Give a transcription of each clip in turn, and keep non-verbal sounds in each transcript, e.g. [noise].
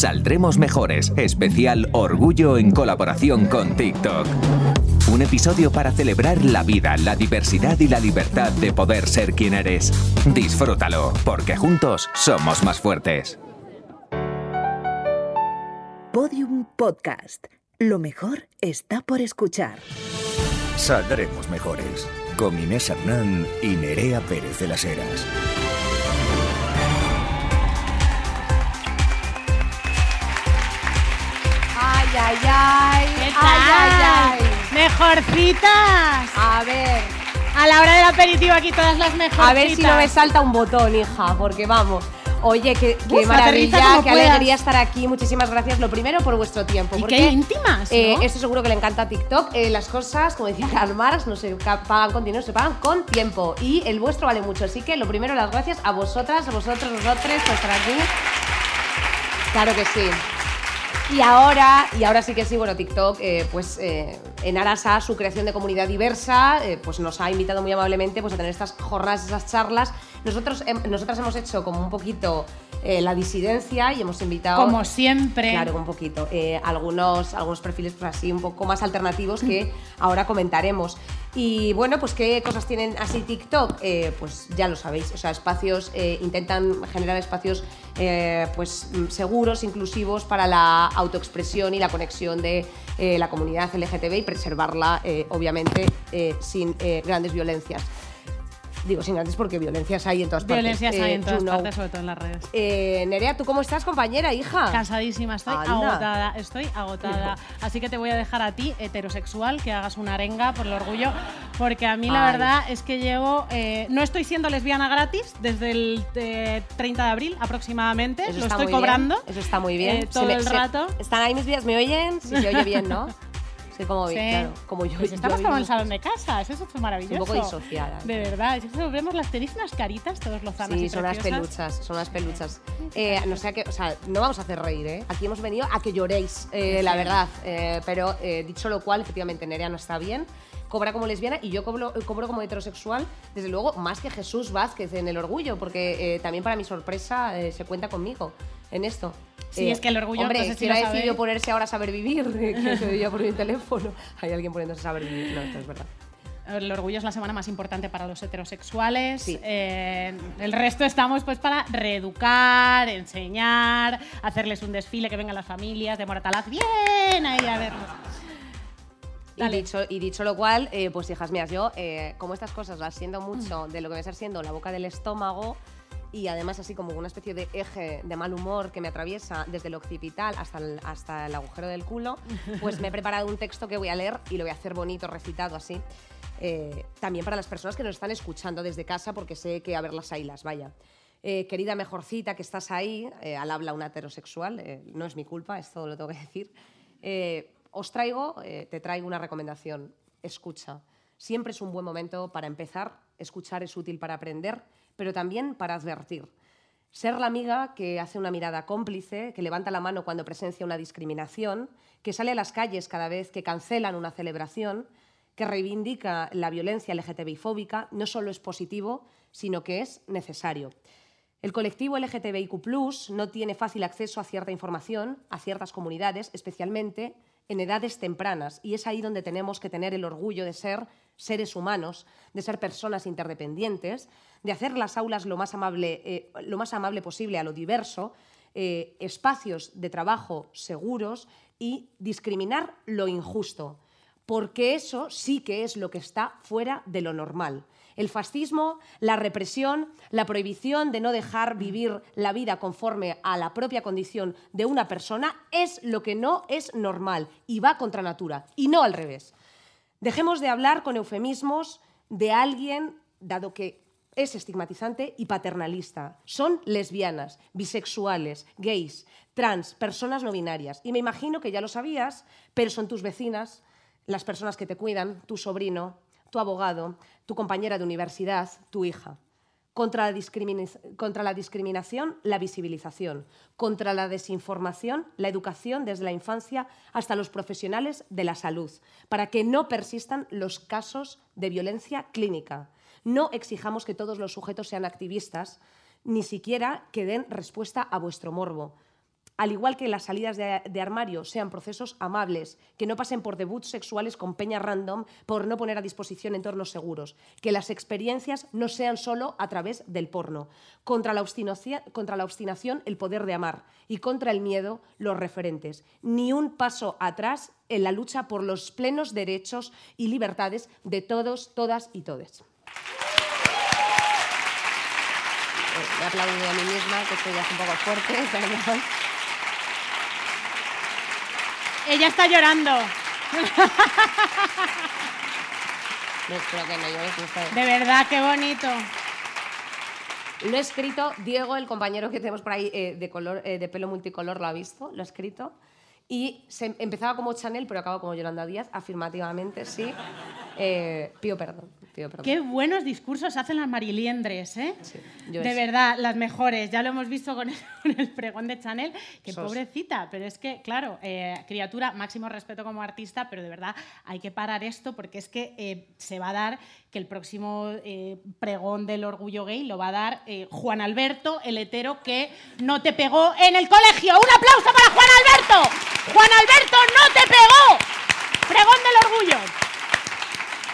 Saldremos mejores, especial Orgullo en colaboración con TikTok. Un episodio para celebrar la vida, la diversidad y la libertad de poder ser quien eres. Disfrútalo, porque juntos somos más fuertes. Podium Podcast. Lo mejor está por escuchar. Saldremos mejores. Con Inés Hernán y Nerea Pérez de las Heras. Ay, ay. ¿Qué tal? ay, ay. Mejorcitas. A ver, A la hora del aperitivo aquí todas las mejorcitas. a ver si no me salta un botón, hija, porque vamos. Oye, qué, qué Uf, maravilla, qué puedas. alegría estar aquí. Muchísimas gracias. Lo primero por vuestro tiempo. Y porque, qué íntimas, ¿no? eh, esto seguro que le encanta a TikTok. Eh, las cosas, como decía Karl Marx, no se pagan con dinero, se pagan con tiempo. Y el vuestro vale mucho. Así que lo primero, las gracias a vosotras, a vosotros, vosotros por estar aquí. Claro que sí. Y ahora, y ahora sí que sí, bueno, TikTok, eh, pues eh, en aras a su creación de comunidad diversa, eh, pues nos ha invitado muy amablemente pues, a tener estas jornadas, esas charlas. Nosotros, nosotras hemos hecho como un poquito eh, la disidencia y hemos invitado... Como siempre. Claro, un poquito. Eh, algunos, algunos perfiles pues, así un poco más alternativos que [laughs] ahora comentaremos. Y bueno, pues qué cosas tienen así TikTok, Eh, pues ya lo sabéis. O sea, espacios, eh, intentan generar espacios eh, pues mm, seguros, inclusivos para la autoexpresión y la conexión de la comunidad LGTB y preservarla, obviamente, sin grandes violencias. Digo sin grandes porque violencias hay en todas partes. Violencias hay Eh, en todas know. partes, sobre todo en las redes. Eh, Nerea, ¿tú cómo estás, compañera, hija? Cansadísima, estoy Anda. agotada, estoy agotada. Así que te voy a dejar a ti, heterosexual, que hagas una arenga por el orgullo, porque a mí la verdad es que llevo, eh, no estoy siendo lesbiana gratis desde el eh, 30 de abril aproximadamente, Eso lo estoy bien, cobrando. Eso está muy bien. todo me- el rato. ¿Están ahí mis vías? ¿Me oyen? Sí, se oye bien, ¿no? [laughs] Sí, como, Sí. claro, como yo. Pues yo estamos como en salón de casa, eso es maravilloso. Un poco disociada. De verdad, es que nos vemos las tenéis unas caritas todos los zanas Sí, y son unas preciosas. peluchas, son unas peluchas. Eh, no sé que, o sea, no vamos a hacer reír, ¿eh? Aquí hemos venido a que lloréis, eh, la verdad. Eh, pero eh, dicho lo cual, efectivamente, Nerea no está bien. Cobra como lesbiana y yo cobro, cobro como heterosexual, desde luego, más que Jesús Vázquez en el orgullo, porque eh, también para mi sorpresa eh, se cuenta conmigo en esto. Sí, es que el orgullo, Hombre, no sé si ¿quién lo ha decidido ponerse ahora a saber vivir? [laughs] que se veía por mi teléfono. Hay alguien poniéndose a saber vivir. No, esto es verdad. El orgullo es la semana más importante para los heterosexuales. Sí. Eh, el resto estamos pues para reeducar, enseñar, hacerles un desfile, que vengan las familias de Moratalaz. Bien, ahí a verlos. Y dicho, y dicho lo cual, eh, pues hijas mías, yo, eh, como estas cosas las siento mucho de lo que va a siendo la boca del estómago y además así como una especie de eje de mal humor que me atraviesa desde el occipital hasta el, hasta el agujero del culo, pues me he preparado un texto que voy a leer y lo voy a hacer bonito, recitado así. Eh, también para las personas que nos están escuchando desde casa, porque sé que a ver las ailas, vaya. Eh, querida mejorcita que estás ahí, eh, al habla una heterosexual, eh, no es mi culpa, esto lo tengo que decir. Os traigo, te traigo una recomendación. Escucha. Siempre es un buen momento para empezar. Escuchar es útil para aprender, pero también para advertir. Ser la amiga que hace una mirada cómplice, que levanta la mano cuando presencia una discriminación, que sale a las calles cada vez que cancelan una celebración, que reivindica la violencia LGTBI-fóbica, no solo es positivo, sino que es necesario. El colectivo LGTBIQ no tiene fácil acceso a cierta información, a ciertas comunidades, especialmente en edades tempranas, y es ahí donde tenemos que tener el orgullo de ser seres humanos, de ser personas interdependientes, de hacer las aulas lo más amable, eh, lo más amable posible a lo diverso, eh, espacios de trabajo seguros y discriminar lo injusto porque eso sí que es lo que está fuera de lo normal. El fascismo, la represión, la prohibición de no dejar vivir la vida conforme a la propia condición de una persona es lo que no es normal y va contra natura, y no al revés. Dejemos de hablar con eufemismos de alguien, dado que es estigmatizante y paternalista. Son lesbianas, bisexuales, gays, trans, personas no binarias. Y me imagino que ya lo sabías, pero son tus vecinas, las personas que te cuidan, tu sobrino, tu abogado, tu compañera de universidad, tu hija. Contra la, contra la discriminación, la visibilización. Contra la desinformación, la educación desde la infancia hasta los profesionales de la salud, para que no persistan los casos de violencia clínica. No exijamos que todos los sujetos sean activistas, ni siquiera que den respuesta a vuestro morbo. Al igual que las salidas de, armario sean procesos amables, que no pasen por debuts sexuales con peña random por no poner a disposición entornos seguros, que las experiencias no sean solo a través del porno, contra la, contra la obstinación el poder de amar y contra el miedo los referentes. Ni un paso atrás en la lucha por los plenos derechos y libertades de todos, todas y todes. Eh, Me he aplaudido a mí misma, que esto ya un poco fuerte, [laughs] perdón. Ella está llorando. No, espero que no llores, no está bien. De verdad, qué bonito. Lo he escrito, Diego, el compañero que tenemos por ahí eh, de, color, eh, de pelo multicolor, lo ha visto, lo ha escrito. Y se, empezaba como Chanel, pero acaba como Yolanda Díaz, afirmativamente, sí. Eh, pido perdón, pido perdón. Qué buenos discursos hacen las mariliendres, ¿eh? Sí, yo de es- verdad, las mejores. Ya lo hemos visto con el, [laughs] con el pregón de Chanel. Que Sos. pobrecita, pero es que, claro, eh, criatura, máximo respeto como artista, pero de verdad hay que parar esto porque es que eh, se va a dar que el próximo eh, pregón del orgullo gay lo va a dar Juan Alberto, el hetero que no te pegó en el colegio. ¡Un aplauso para Juan Alberto! ¡Juan Alberto no te pegó! ¡Pregón del orgullo!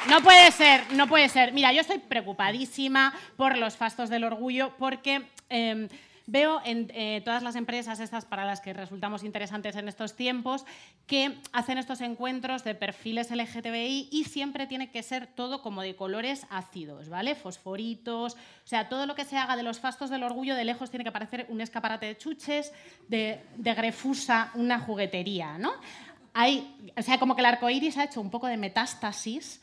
No puede ser, no puede ser. Mira, yo estoy preocupadísima por los fastos del orgullo porque eh, veo en eh, todas las empresas estas para las que resultamos interesantes en estos tiempos que hacen estos encuentros de perfiles LGTBI y siempre tiene que ser todo como de colores ácidos, ¿vale? Fosforitos, o sea, todo lo que se haga de los fastos del orgullo de lejos tiene que parecer un escaparate de chuches, de, de Grefusa una juguetería, ¿no? O sea, como que el arco iris ha hecho un poco de metástasis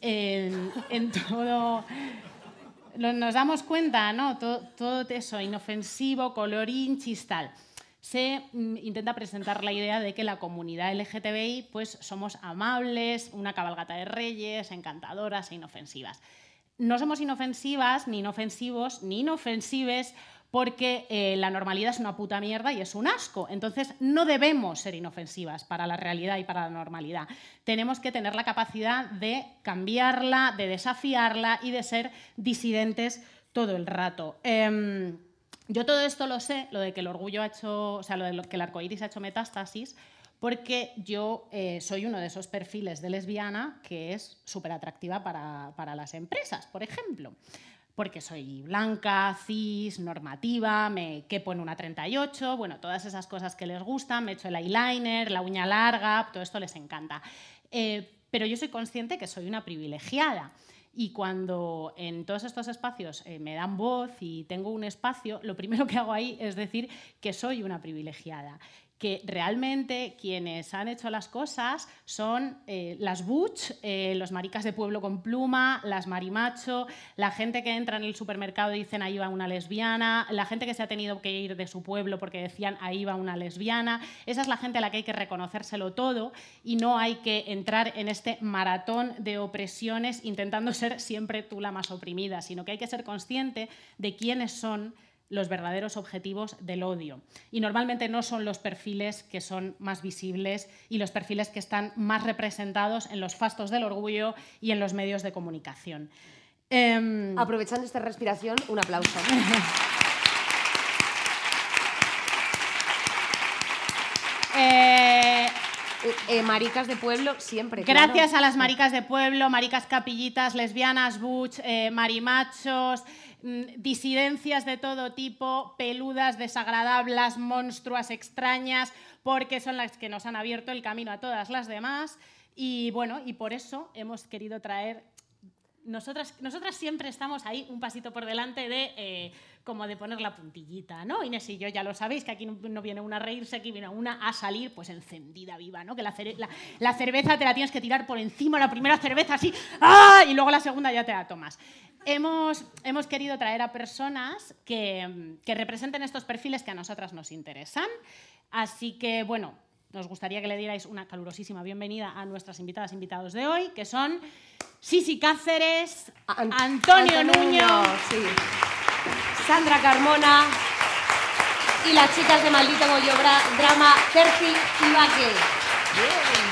en, en todo. Nos damos cuenta, ¿no? Todo, todo eso, inofensivo, colorín, chistal. Se mm, intenta presentar la idea de que la comunidad LGTBI pues, somos amables, una cabalgata de reyes, encantadoras e inofensivas. No somos inofensivas, ni inofensivos, ni inofensives, porque eh, la normalidad es una puta mierda y es un asco. Entonces, no debemos ser inofensivas para la realidad y para la normalidad. Tenemos que tener la capacidad de cambiarla, de desafiarla y de ser disidentes todo el rato. Em, yo todo esto lo sé, lo de que el orgullo ha hecho, o sea, lo de que el arcoíris ha hecho metástasis, porque yo eh, soy uno de esos perfiles de lesbiana que es súper atractiva para, para las empresas, por ejemplo. Porque soy blanca, cis, normativa, me quepo en una 38, bueno, todas esas cosas que les gustan, me echo el eyeliner, la uña larga, todo esto les encanta. Eh, pero yo soy consciente que soy una privilegiada. Y cuando en todos estos espacios eh, me dan voz y tengo un espacio, lo primero que hago ahí es decir que soy una privilegiada. Que realmente quienes han hecho las cosas son eh, las butch, eh, los maricas de pueblo con pluma, las marimacho, la gente que entra en el supermercado y dicen ahí va una lesbiana, la gente que se ha tenido que ir de su pueblo porque decían ahí va una lesbiana. Esa es la gente a la que hay que reconocérselo todo y no hay que entrar en este maratón de opresiones intentando ser siempre tú la más oprimida, sino que hay que ser consciente de quiénes son los verdaderos objetivos del odio. Y normalmente no son los perfiles que son más visibles y los perfiles que están más representados en los fastos del orgullo y en los medios de comunicación. Em, Aprovechando esta respiración, un aplauso. [laughs] eh, Eh, maricas de pueblo siempre. Gracias a las maricas de pueblo, maricas capillitas, lesbianas, butch, eh, marimachos, mm, disidencias de todo tipo, peludas, desagradables, monstruas, extrañas, porque son las que nos han abierto el camino a todas las demás. Y bueno, y por eso hemos querido traer nosotras, nosotras siempre estamos ahí un pasito por delante de eh, como de poner la puntillita, ¿no? Inés y yo ya lo sabéis, que aquí no, viene una a reírse, aquí viene una a salir pues encendida viva, ¿no? Que la- la cerveza te la tienes que tirar por encima, la primera cerveza así, ¡ah! y luego la segunda ya te la tomas. Hemos, hemos querido traer a personas que, que representen estos perfiles que a nosotras nos interesan, así que bueno, nos gustaría que le dierais una calurosísima bienvenida a nuestras invitadas e invitados de hoy, que son Sisi Cáceres, An- Antonio, Nuño, sí. Sandra Carmona y las chicas de Maldito Bra- Drama, Cerci y Baque.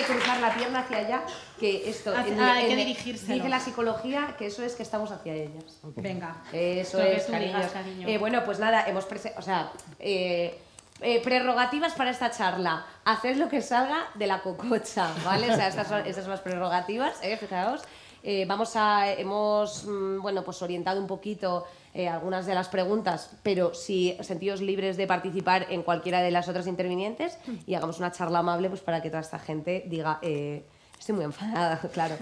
Que cruzar la pierna hacia allá, que esto... Hacia- en- ah, hay que dirigírselo. Dice la psicología que eso es que estamos hacia ellas. Venga. Eso es, tú cariños. digas, cariño. Eh, bueno, pues nada, hemos o sea, eh, eh, prerrogativas para esta charla. Haced lo que salga de la cococha, ¿vale? O sea, estas son, estas son las prerrogativas, ¿eh? fijaos. Eh, vamos a, hemos, mm, bueno, pues orientado un poquito eh, algunas de las preguntas, pero si sentíos libres de participar en cualquiera de las otras intervinientes y hagamos una charla amable pues para que toda esta gente diga... eh, Estoy muy enfadada, [laughs] claro.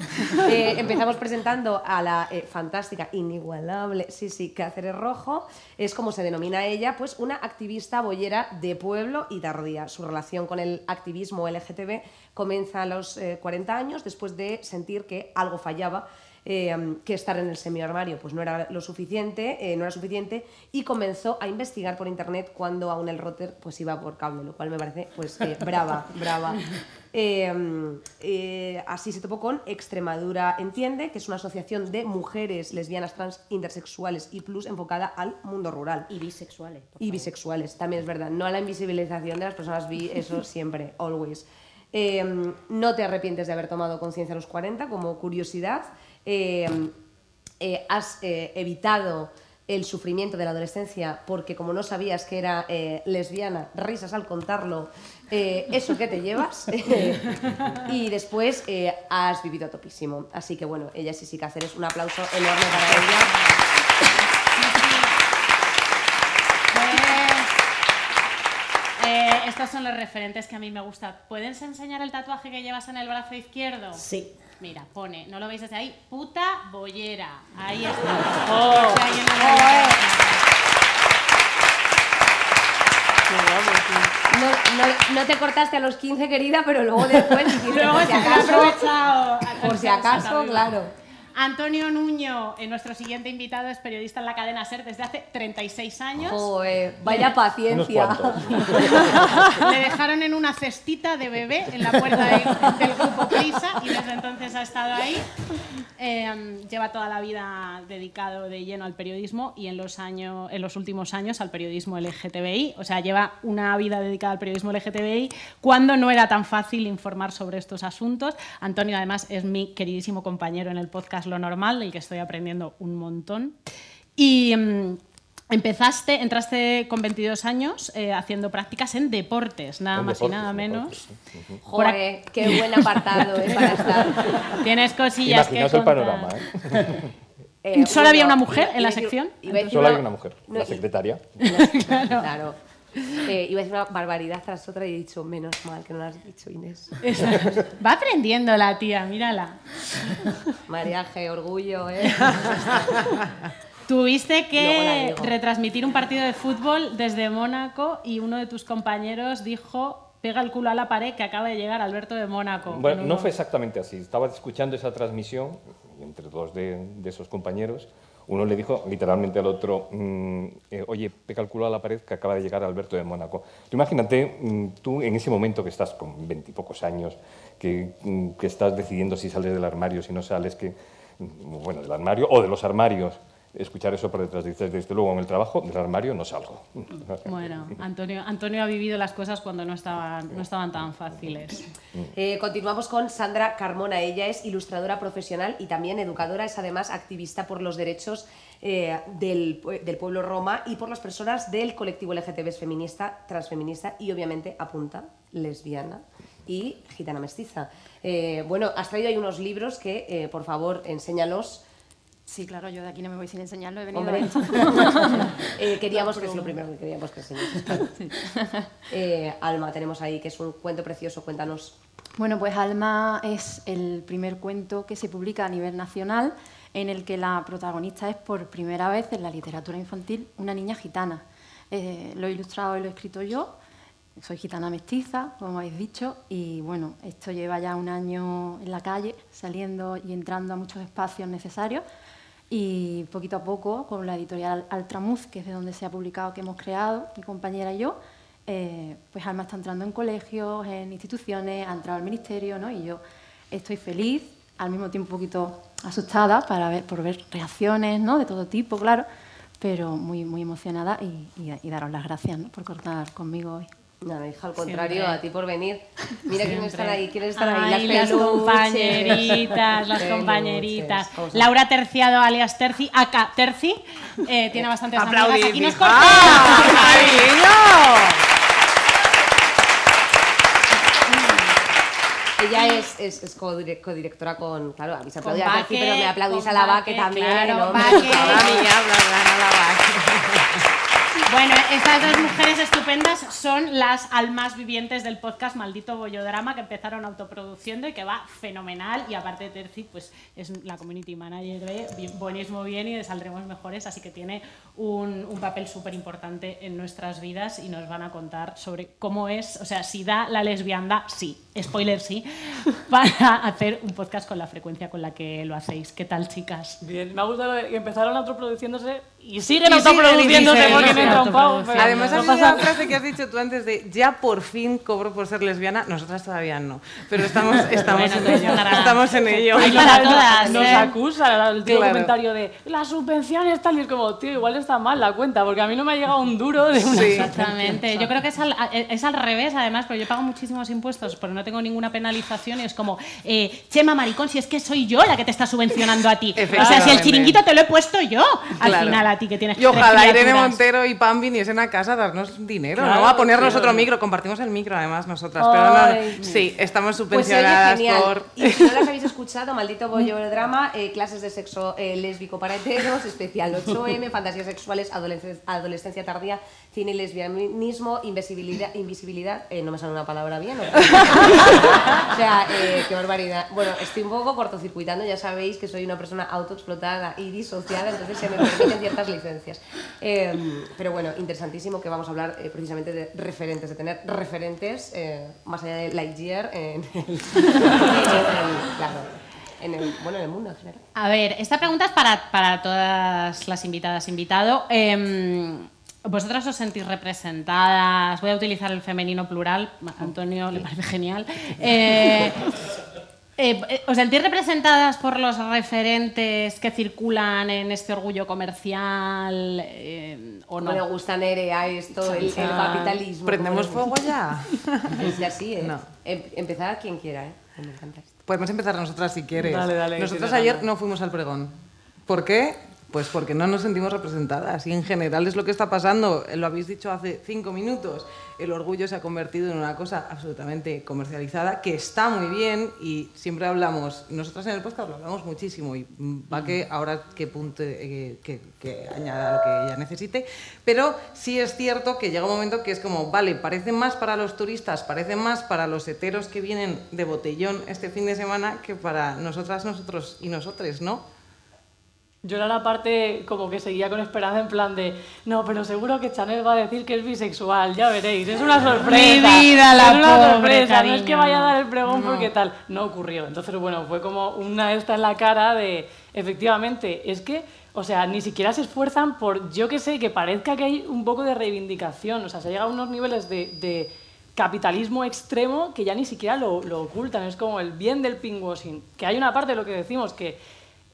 Eh, empezamos presentando a la eh, fantástica, inigualable, sí, sí, Cáceres Rojo. Es como se denomina ella, pues una activista boyera de pueblo y tardía. Su relación con el activismo LGTB comienza a los eh, 40 años después de sentir que algo fallaba. eh, que estar en el semiarmario pues no era lo suficiente, eh, no era suficiente y comenzó a investigar por internet cuando aún el router pues iba por cable, lo cual me parece pues eh, brava, brava. Eh, eh, así se topó con Extremadura Entiende, que es una asociación de mujeres lesbianas, trans, intersexuales y plus enfocada al mundo rural. Y bisexuales. Y bisexuales, también es verdad. No a la invisibilización de las personas bi, [laughs] eso siempre, always. Eh, no te arrepientes de haber tomado conciencia a los 40, como curiosidad. Eh, eh, has eh, evitado el sufrimiento de la adolescencia porque como no sabías que era lesbiana, risas al contarlo, eh, eso que te llevas. [laughs] [laughs] y después eh, has vivido a topísimo. Así que bueno, ella sí sí Cáceres, un aplauso enorme para ella. Eh, estos son los referentes que a mí me gustan. ¿Puedes enseñar el tatuaje que llevas en el brazo izquierdo? Sí. Mira, pone, no lo veis desde ahí, puta bollera. Ahí está. [laughs] Por si alguien no. No, te cortaste a los 15, querida, pero luego después [laughs] Luego se ha acaso, aprovechado. por si acaso, claro. Antonio Nuño, eh, nuestro siguiente invitado, es periodista en la cadena SER desde hace 36 años. Joder, vaya paciencia. [laughs] Le dejaron en una cestita de bebé en la puerta de- del grupo Prisa y desde entonces ha estado ahí. Eh, lleva toda la vida dedicado de lleno al periodismo y en los, años, en los últimos años al periodismo LGTBI. O sea, lleva una vida dedicada al periodismo LGTBI cuando no era tan fácil informar sobre estos asuntos. Antonio, además, es mi queridísimo compañero en el podcast Lo Normal, del que estoy aprendiendo un montón. Y. mm, Empezaste, entraste con 22 años eh, haciendo prácticas en deportes, nada En más deportes, y nada en menos. Joder, qué buen apartado eh, para [laughs] estar. Tienes cosillas que Imaginaos el contar. panorama, ¿eh? [laughs] Eh, ¿Solo había una mujer en la sección? Solo hay una mujer, no, la y- secretaria. [laughs] Claro. [laughs] Eh, iba a decir una barbaridad tras otra y he dicho, menos mal que no lo has dicho, Inés. Va aprendiendo la tía, mírala. [laughs] Mariaje, orgullo, ¿eh? [laughs] Tuviste que retransmitir un partido de fútbol desde Mónaco y uno de tus compañeros dijo, pega el culo a la pared que acaba de llegar Alberto de Mónaco. Bueno, En no fue exactamente así. Estaba escuchando esa transmisión entre dos de, de esos compañeros, uno le dijo literalmente al otro, mm, eh, oye, culo a la pared que acaba de llegar Alberto de Mónaco. Imagínate, mm, tú en ese momento que estás con veintipocos años, que, mm, que estás decidiendo si sales del armario, si no sales, que, bueno, del armario o de los armarios, escuchar eso por detrás, dices, desde luego en el trabajo, del armario no salgo. [laughs] Bueno, Antonio, Antonio ha vivido las cosas cuando no estaban, no estaban tan fáciles. Eh, continuamos con Sandra Carmona. Ella es ilustradora profesional y también educadora. Es además activista por los derechos eh, del, pue- del pueblo roma y por las personas del colectivo LGTB es feminista, transfeminista y obviamente apunta lesbiana y gitana mestiza. Eh, bueno, has traído ahí unos libros que, eh, por favor, enséñalos. Sí, claro, yo de aquí no me voy sin enseñarlo, he venido Hombre, a. [laughs] Eh, queríamos que es lo primero que queríamos que enseñes. [laughs] claro. Eh, Alma, tenemos ahí, que es un cuento precioso. Cuéntanos. Bueno, pues Alma es el primer cuento que se publica a nivel nacional en el que la protagonista es por primera vez en la literatura infantil una niña gitana. Eh, lo he ilustrado y lo he escrito yo. Soy gitana mestiza, como habéis dicho, y bueno, esto lleva ya un año en la calle, saliendo y entrando a muchos espacios necesarios. Y poquito a poco, con la editorial Altramuz, que es de donde se ha publicado, que hemos creado, mi compañera y yo, eh, pues Alma está entrando en colegios, en instituciones, ha entrado al ministerio, ¿no? Y yo estoy feliz, al mismo tiempo un poquito asustada para ver, por ver reacciones, ¿no? De todo tipo, claro, pero muy, muy emocionada y, daros las gracias. Por cortar conmigo hoy. Nada, hija, al contrario, Siempre. a ti por venir. Mira quiénes están ahí, quiénes están Ay, ahí. las peluches. compañeritas, las [laughs] compañeritas. ¿cómo se- Laura Terciado, alias Terci, acá Terci, eh, tiene bastantes amigas. Aquí nos hija. corta. ¡Cariño! Ella es, es, es codire- codirectora con. Claro, habéis Con aplaudido a Terci, Baque, pero me aplaudís a la Vaque Baque, también. claro, hombre. Baque. Ahora gana la vaca. Bueno, estas dos mujeres estupendas son las almas vivientes del podcast Maldito Bollodrama que empezaron autoproduciendo y que va fenomenal. Y aparte de Terci, pues es la community manager de Buenismo Bien y de Saldremos Mejores, así que tiene un, un papel súper importante en nuestras vidas y nos van a contar sobre cómo es, o sea, si da la lesbianda, sí, spoiler sí, [laughs] para hacer un podcast con la frecuencia con la que lo hacéis. ¿Qué tal, chicas? Bien, me ha gustado que empezaron autoproduciéndose y siguen Y autoproduciéndose y porque no entra un pavo. Además, no pasa la frase que has dicho tú antes de ya por fin cobro por ser lesbiana. Nosotras todavía no, pero estamos, estamos, Bueno, en, ello, para- estamos en ello. Hay Nos- para nos- todas, Nos ¿eh? acusa el Claro. comentario de las subvenciones tal y es como, tío, igual está mal la cuenta porque a mí no me ha llegado un duro de una Sí. Exactamente. Yo creo que es al, es al revés, además, pero yo pago muchísimos impuestos, pero no tengo ninguna penalización y es como, eh, Chema Maricón, si es que soy yo la que te está subvencionando a ti. O sea, si el chiringuito te lo he puesto yo, al Claro. final a ti que tienes Y ojalá Irene. Montero y Pam viniesen a casa a darnos dinero, Claro, ¿no? A ponernos otro micro. Compartimos el micro, además, nosotras. Pero no, sí, estamos Pues subvencionadas por... Y si no las habéis [laughs] escuchado, Maldito Bollo Drama, eh, clases de sexo eh, lésbico para heteros, especial 8M, [laughs] fantasías sexuales, adolesc- adolescencia tardía, cine y lesbianismo, invisibilidad, invisibilidad eh, no me sale una palabra bien. ¿o? [laughs] o sea, eh, qué barbaridad. Bueno, estoy un poco cortocircuitando, ya sabéis que soy una persona autoexplotada y disociada, entonces se me permiten ciertas licencias. Eh, pero bueno, interesantísimo que vamos a hablar eh, precisamente de referentes, de tener referentes eh, más allá de Lightyear en el, [laughs] en el- claro, en el, bueno, en el mundo en general. A ver, esta pregunta es para, para todas las invitadas, invitado. ¿Vosotras os sentís representadas? Voy a utilizar el femenino plural, Antonio le parece genial. Eh, eh, eh, ¿Os sentís representadas por los referentes que circulan en este orgullo comercial eh, o no? No me gusta Nerea esto, el, el capitalismo. ¿Prendemos fuego ya? le- [laughs] Es así, ¿eh? No. Em- empezar quien quiera, ¿eh? Me encanta esto. Podemos empezar nosotras si quieres. Dale, dale, Nosotras ayer no fuimos al pregón. ¿Por qué? Pues porque no nos sentimos representadas y en general es lo que está pasando. Lo habéis dicho hace cinco minutos. El orgullo se ha convertido en una cosa absolutamente comercializada que está muy bien y siempre hablamos, nosotras en el podcast lo hablamos muchísimo y va que ahora que punto eh, que, que añada lo que ella necesite, pero sí es cierto que llega un momento que es como, vale, parece más para los turistas, parece más para los heteros que vienen de botellón este fin de semana que para nosotras, nosotros y nosotres, ¿no? Yo era la parte como que seguía con esperanza en plan de, no, pero seguro que Chanel va a decir que es bisexual, ya veréis, es una sorpresa. Mi vida, la es una pobre, sorpresa, no es que vaya a dar el pregón porque tal. No ocurrió. Entonces, bueno, fue como una esta en la cara de, efectivamente, es que, o sea, ni siquiera se esfuerzan por, yo que sé, que parezca que hay un poco de reivindicación. O sea, se llega a unos niveles de... de capitalismo extremo que ya ni siquiera lo, lo ocultan. Es como el bien del pinkwashing. Que hay una parte de lo que decimos que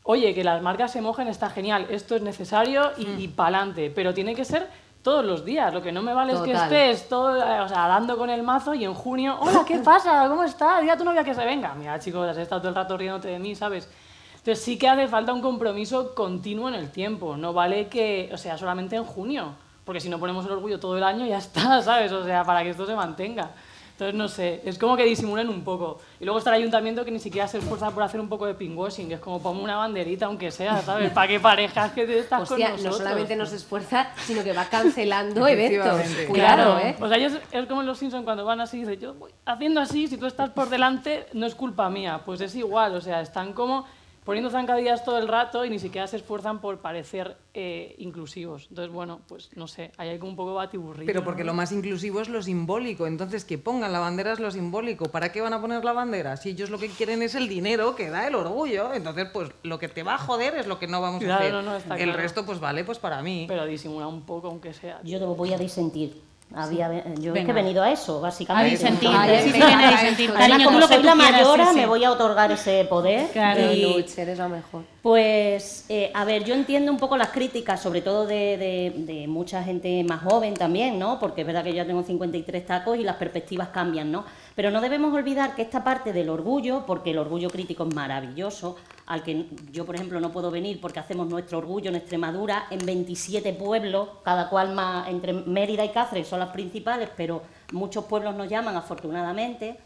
oye, que las marcas se mojen está genial, esto es necesario y, Hmm. y pa'lante, pero tiene que ser todos los días. Lo que no me vale es que estés todo, o sea, dando con el mazo y en junio, hola, ¿qué [laughs] pasa? ¿Cómo estás? Dile a tu novia que se venga. Mira, chicos, has estado todo el rato riéndote de mí, ¿sabes? Entonces sí que hace falta un compromiso continuo en el tiempo. No vale que, o sea, solamente en junio, porque si no ponemos el orgullo todo el año ya está, [laughs] ¿sabes? O sea, para que esto se mantenga. Entonces, no sé, es como que disimulen un poco. Y luego está el ayuntamiento que ni siquiera se esfuerza por hacer un poco de pinkwashing, que es como ponme una banderita, aunque sea, ¿sabes? Para que parejas que te estás Hostia, con no solamente nos esfuerza, sino que va cancelando [laughs] eventos. Cuidado, ¿eh? O sea, ellos es como en los Simpsons cuando van así, dicen, yo voy haciendo así, si tú estás por delante, no es culpa mía. Pues es igual, o sea, están como poniendo zancadillas todo el rato y ni siquiera se esfuerzan por parecer eh, inclusivos. Entonces, bueno, pues no sé, hay como un poco batiburrillo. Pero porque ¿no? lo más inclusivo es lo simbólico. Entonces, que pongan la bandera es lo simbólico. ¿Para qué van a poner la bandera? Si ellos lo que quieren es el dinero que da el orgullo, entonces, pues lo que te va a joder es lo que no vamos a Claro, hacer. no, no, está el claro. resto, pues vale, pues para mí. Pero disimula un poco, aunque sea. Yo te voy a disentir. Había, yo es que he venido a eso, básicamente. A disentir. Además, Cariño, como tú lo que soy la mayora, sí, sí. me voy a otorgar ese poder. Claro. y- Luch, eres la mejor. pues, eh, a ver, yo entiendo un poco las críticas, sobre todo de, de- de mucha gente más joven también, ¿no? Porque es verdad que yo ya tengo 53 tacos y las perspectivas cambian, ¿no? Pero no debemos olvidar que esta parte del orgullo, porque el orgullo crítico es maravilloso, al que yo, por ejemplo, no puedo venir porque hacemos nuestro orgullo en Extremadura en 27 pueblos, cada cual más, entre Mérida y Cáceres son las principales, pero muchos pueblos nos llaman, afortunadamente.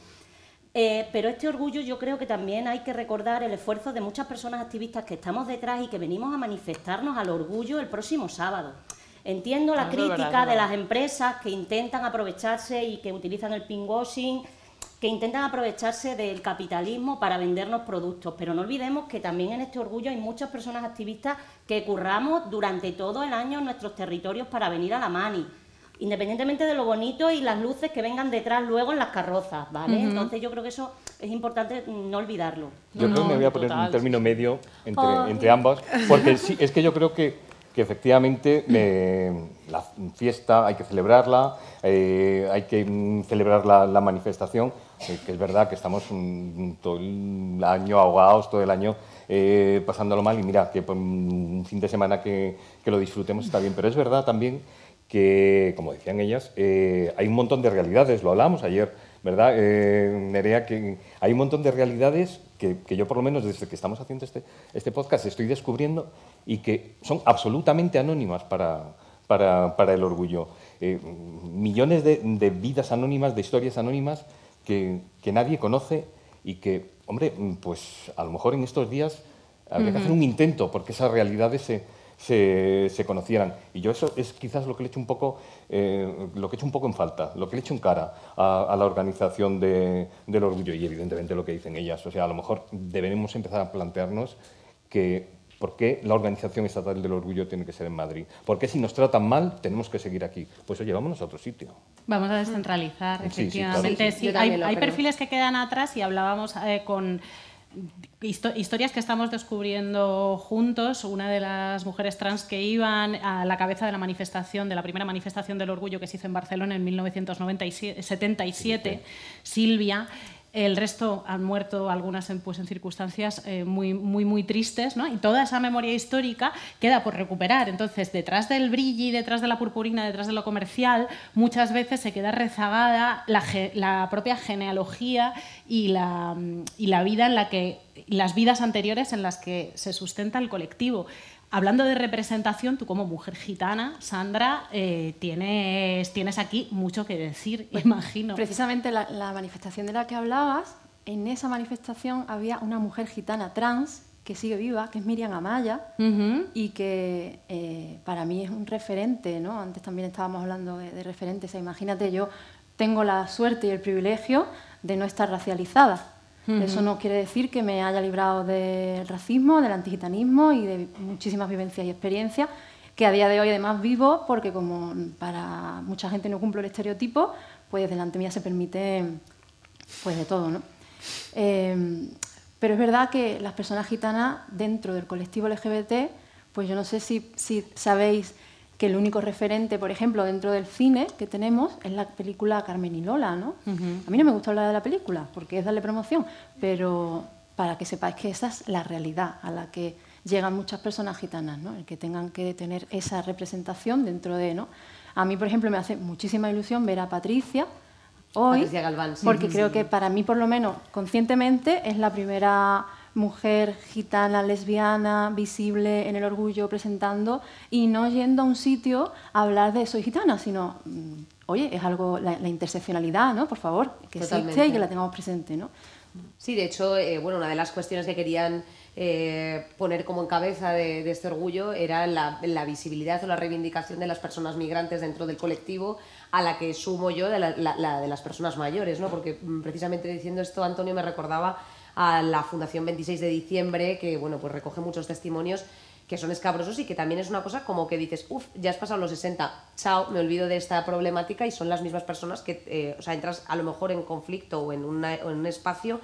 Eh, pero este orgullo yo creo que también hay que recordar el esfuerzo de muchas personas activistas que estamos detrás y que venimos a manifestarnos al orgullo el próximo sábado. Entiendo la crítica de las empresas que intentan aprovecharse y que utilizan el pinkwashing, que intentan aprovecharse del capitalismo para vendernos productos, pero no olvidemos que también en este orgullo hay muchas personas activistas que curramos durante todo el año en nuestros territorios para venir a la mani, independientemente de lo bonito y las luces que vengan detrás luego en las carrozas, ¿vale? Entonces yo creo que eso es importante no olvidarlo. Yo creo que me voy a poner total, un término medio entre, entre ambas, porque sí, es que yo creo que, que efectivamente eh, la fiesta hay que celebrarla, eh, hay que mm, celebrar la, la manifestación, que es verdad que estamos todo el año ahogados, todo el año eh, pasándolo mal y mira, que un fin de semana que, que lo disfrutemos está bien, pero es verdad también que, como decían ellas, eh, hay un montón de realidades, lo hablábamos ayer, ¿verdad, eh, Nerea? Que hay un montón de realidades que, que yo, por lo menos, desde que estamos haciendo este, este podcast, estoy descubriendo y que son absolutamente anónimas para, para, para el orgullo. Millones de, de vidas anónimas, de historias anónimas que, que nadie conoce y que, hombre, pues a lo mejor en estos días habría que hacer un intento porque esas realidades se, se, se conocieran. Y yo eso es quizás lo que le echo un poco, eh, lo que echo un poco en falta, lo que le echo en cara a, a la organización de- del orgullo y evidentemente lo que dicen ellas. O sea, a lo mejor deberemos empezar a plantearnos que ¿por qué la organización estatal del orgullo tiene que ser en Madrid? ¿Por qué si nos tratan mal tenemos que seguir aquí? Pues oye, vámonos a otro sitio. Vamos a descentralizar, Sí, sí, efectivamente. claro. Sí, hay perfiles que quedan atrás y hablábamos eh, con histo- historias que estamos descubriendo juntos. Una de las mujeres trans que iban a la cabeza de la manifestación, de la primera manifestación del orgullo que se hizo en Barcelona en 1977, Silvia. El resto han muerto, algunas en, pues, en circunstancias eh, muy, muy, muy tristes, ¿no? Y toda esa memoria histórica queda por recuperar. Entonces, detrás del brilli, detrás de la purpurina, detrás de lo comercial, muchas veces se queda rezagada la, la propia genealogía y la, y la vida en la que las vidas anteriores en las que se sustenta el colectivo. Hablando de representación, tú como mujer gitana, Sandra, eh, tienes, tienes aquí mucho que decir, imagino. Precisamente la, la manifestación de la que hablabas, en esa manifestación había una mujer gitana trans que sigue viva, que es Miriam Amaya, y que eh, para mí es un referente, ¿no? Antes también estábamos hablando de, de referentes. O sea, imagínate, yo tengo la suerte y el privilegio de no estar racializada. Eso no quiere decir que me haya librado del racismo, del antigitanismo y de muchísimas vivencias y experiencias que a día de hoy además vivo porque como para mucha gente no cumplo el estereotipo, pues delante mía se permite pues de todo, ¿no? Eh, pero es verdad que las personas gitanas dentro del colectivo LGBT, pues yo no sé si, si sabéis que el único referente, por ejemplo, dentro del cine que tenemos es la película Carmen y Lola, ¿no? A mí no me gusta hablar de la película porque es darle promoción, pero para que sepáis que esa es la realidad a la que llegan muchas personas gitanas, ¿no? El que tengan que tener esa representación dentro de, ¿no? A mí, por ejemplo, me hace muchísima ilusión ver a Patricia hoy, Patricia Galván, sí, porque sí, creo sí. que para mí, por lo menos conscientemente, es la primera mujer gitana, lesbiana, visible en el orgullo presentando y no yendo a un sitio a hablar de soy gitana, sino, mm, oye, es algo, la, la interseccionalidad, ¿no? Por favor, que existe y que la tengamos presente, ¿no? Sí, de hecho, eh, bueno, una de las cuestiones que querían eh, poner como en cabeza de, de este orgullo era la, la visibilidad o la reivindicación de las personas migrantes dentro del colectivo, a la que sumo yo de la, la- la de las personas mayores, ¿no? Porque mm, precisamente diciendo esto, Antonio me recordaba a la Fundación 26 de diciembre, que bueno, pues recoge muchos testimonios que son escabrosos y que también es una cosa como que dices, uff, ya has pasado los 60, chao, me olvido de esta problemática y son las mismas personas que, eh, o sea, entras a lo mejor en conflicto o en, en un espacio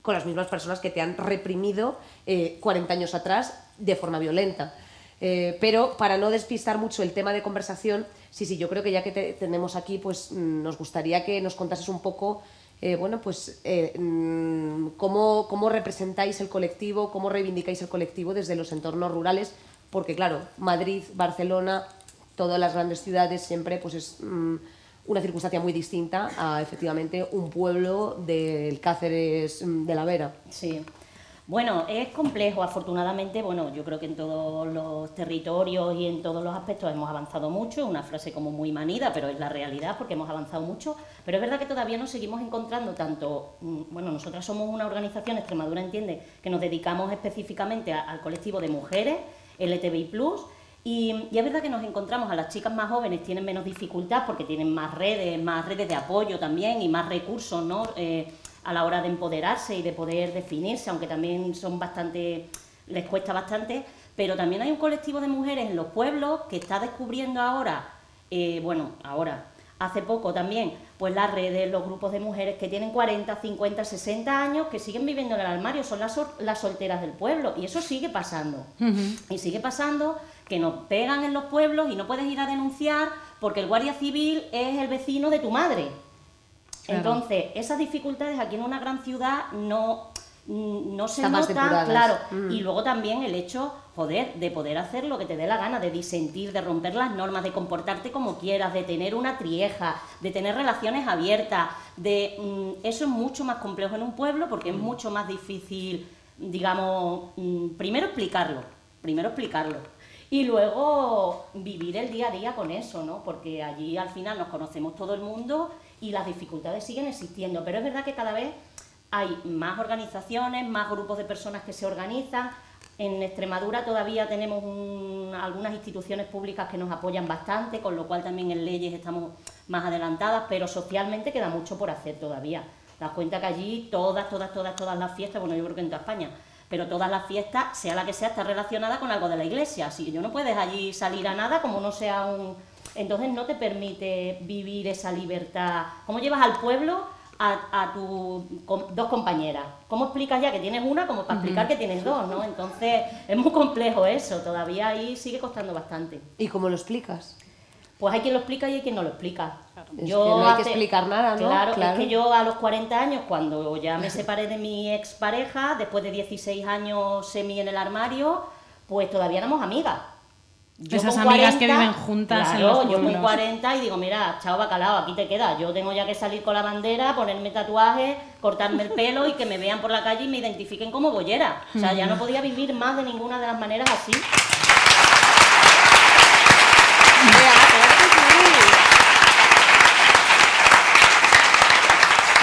con las mismas personas que te han reprimido eh, 40 años atrás de forma violenta. Eh, pero para no despistar mucho el tema de conversación, sí, sí, yo creo que ya que te tenemos aquí, pues mm, nos gustaría que nos contases un poco, eh, bueno, pues eh, mm, cómo, cómo representáis el colectivo, cómo reivindicáis el colectivo desde los entornos rurales, porque claro, Madrid, Barcelona, todas las grandes ciudades siempre pues es mm, una circunstancia muy distinta a efectivamente un pueblo del Cáceres mm, de la Vera. Sí. Bueno, es complejo, afortunadamente, bueno, yo creo que en todos los territorios y en todos los aspectos hemos avanzado mucho, una frase como muy manida, pero es la realidad porque hemos avanzado mucho, pero es verdad que todavía nos seguimos encontrando tanto, mm, bueno, nosotras somos una organización, Extremadura entiende, que nos dedicamos específicamente a- al colectivo de mujeres, LTBI+, y, y es verdad que nos encontramos a las chicas más jóvenes tienen menos dificultad porque tienen más redes, más redes de apoyo también y más recursos, ¿no? Eh, a la hora de empoderarse y de poder definirse, aunque también son bastante, les cuesta bastante, pero también hay un colectivo de mujeres en los pueblos que está descubriendo ahora, eh, bueno, ahora, hace poco también, pues las redes, los grupos de mujeres que tienen 40, 50, 60 años, que siguen viviendo en el armario, son las, sol- las solteras del pueblo, y eso sigue pasando. Y sigue pasando que nos pegan en los pueblos y no puedes ir a denunciar porque el guardia civil es el vecino de tu madre. Claro. Entonces, esas dificultades aquí en una gran ciudad no, mm, no se notan, claro. Mm. Y luego también el hecho, joder, de poder hacer lo que te dé la gana, de disentir, de romper las normas, de comportarte como quieras, de tener una trieja, de tener relaciones abiertas, de mm, eso es mucho más complejo en un pueblo porque Mm. es mucho más difícil, digamos, mm, primero explicarlo, primero explicarlo. Y luego vivir el día a día con eso, ¿no? Porque allí al final nos conocemos todo el mundo y las dificultades siguen existiendo. Pero es verdad que cada vez hay más organizaciones, más grupos de personas que se organizan. En Extremadura todavía tenemos un- algunas instituciones públicas que nos apoyan bastante, con lo cual también en leyes estamos más adelantadas, pero socialmente queda mucho por hacer todavía. Das cuenta que allí todas, todas, todas, todas las fiestas, bueno, yo creo que en toda España, pero todas las fiestas, sea la que sea, está relacionada con algo de la iglesia. Así que yo no puedes allí salir a nada como no sea un... Entonces no te permite vivir esa libertad. ¿Cómo llevas al pueblo a, a tus dos compañeras? ¿Cómo explicas ya que tienes una como para explicar que tienes dos, no? Entonces es muy complejo eso, todavía ahí sigue costando bastante. ¿Y cómo lo explicas? Pues hay quien lo explica y hay quien no lo explica. Es que no hay que explicar nada, ¿no? Claro, Claro. es que yo a los 40 años, cuando ya me [laughs] separé de mi expareja, después de 16 años semi en el armario, pues todavía éramos amigas. Yo Esas amigas que viven juntas en claro, los yo con pueblos. 40 y digo, mira, chao bacalao, aquí te quedas. Yo tengo ya que salir con la bandera, ponerme tatuajes, cortarme el pelo y que me vean por la calle y me identifiquen como bollera. O sea, ya no podía vivir más de ninguna de las maneras así.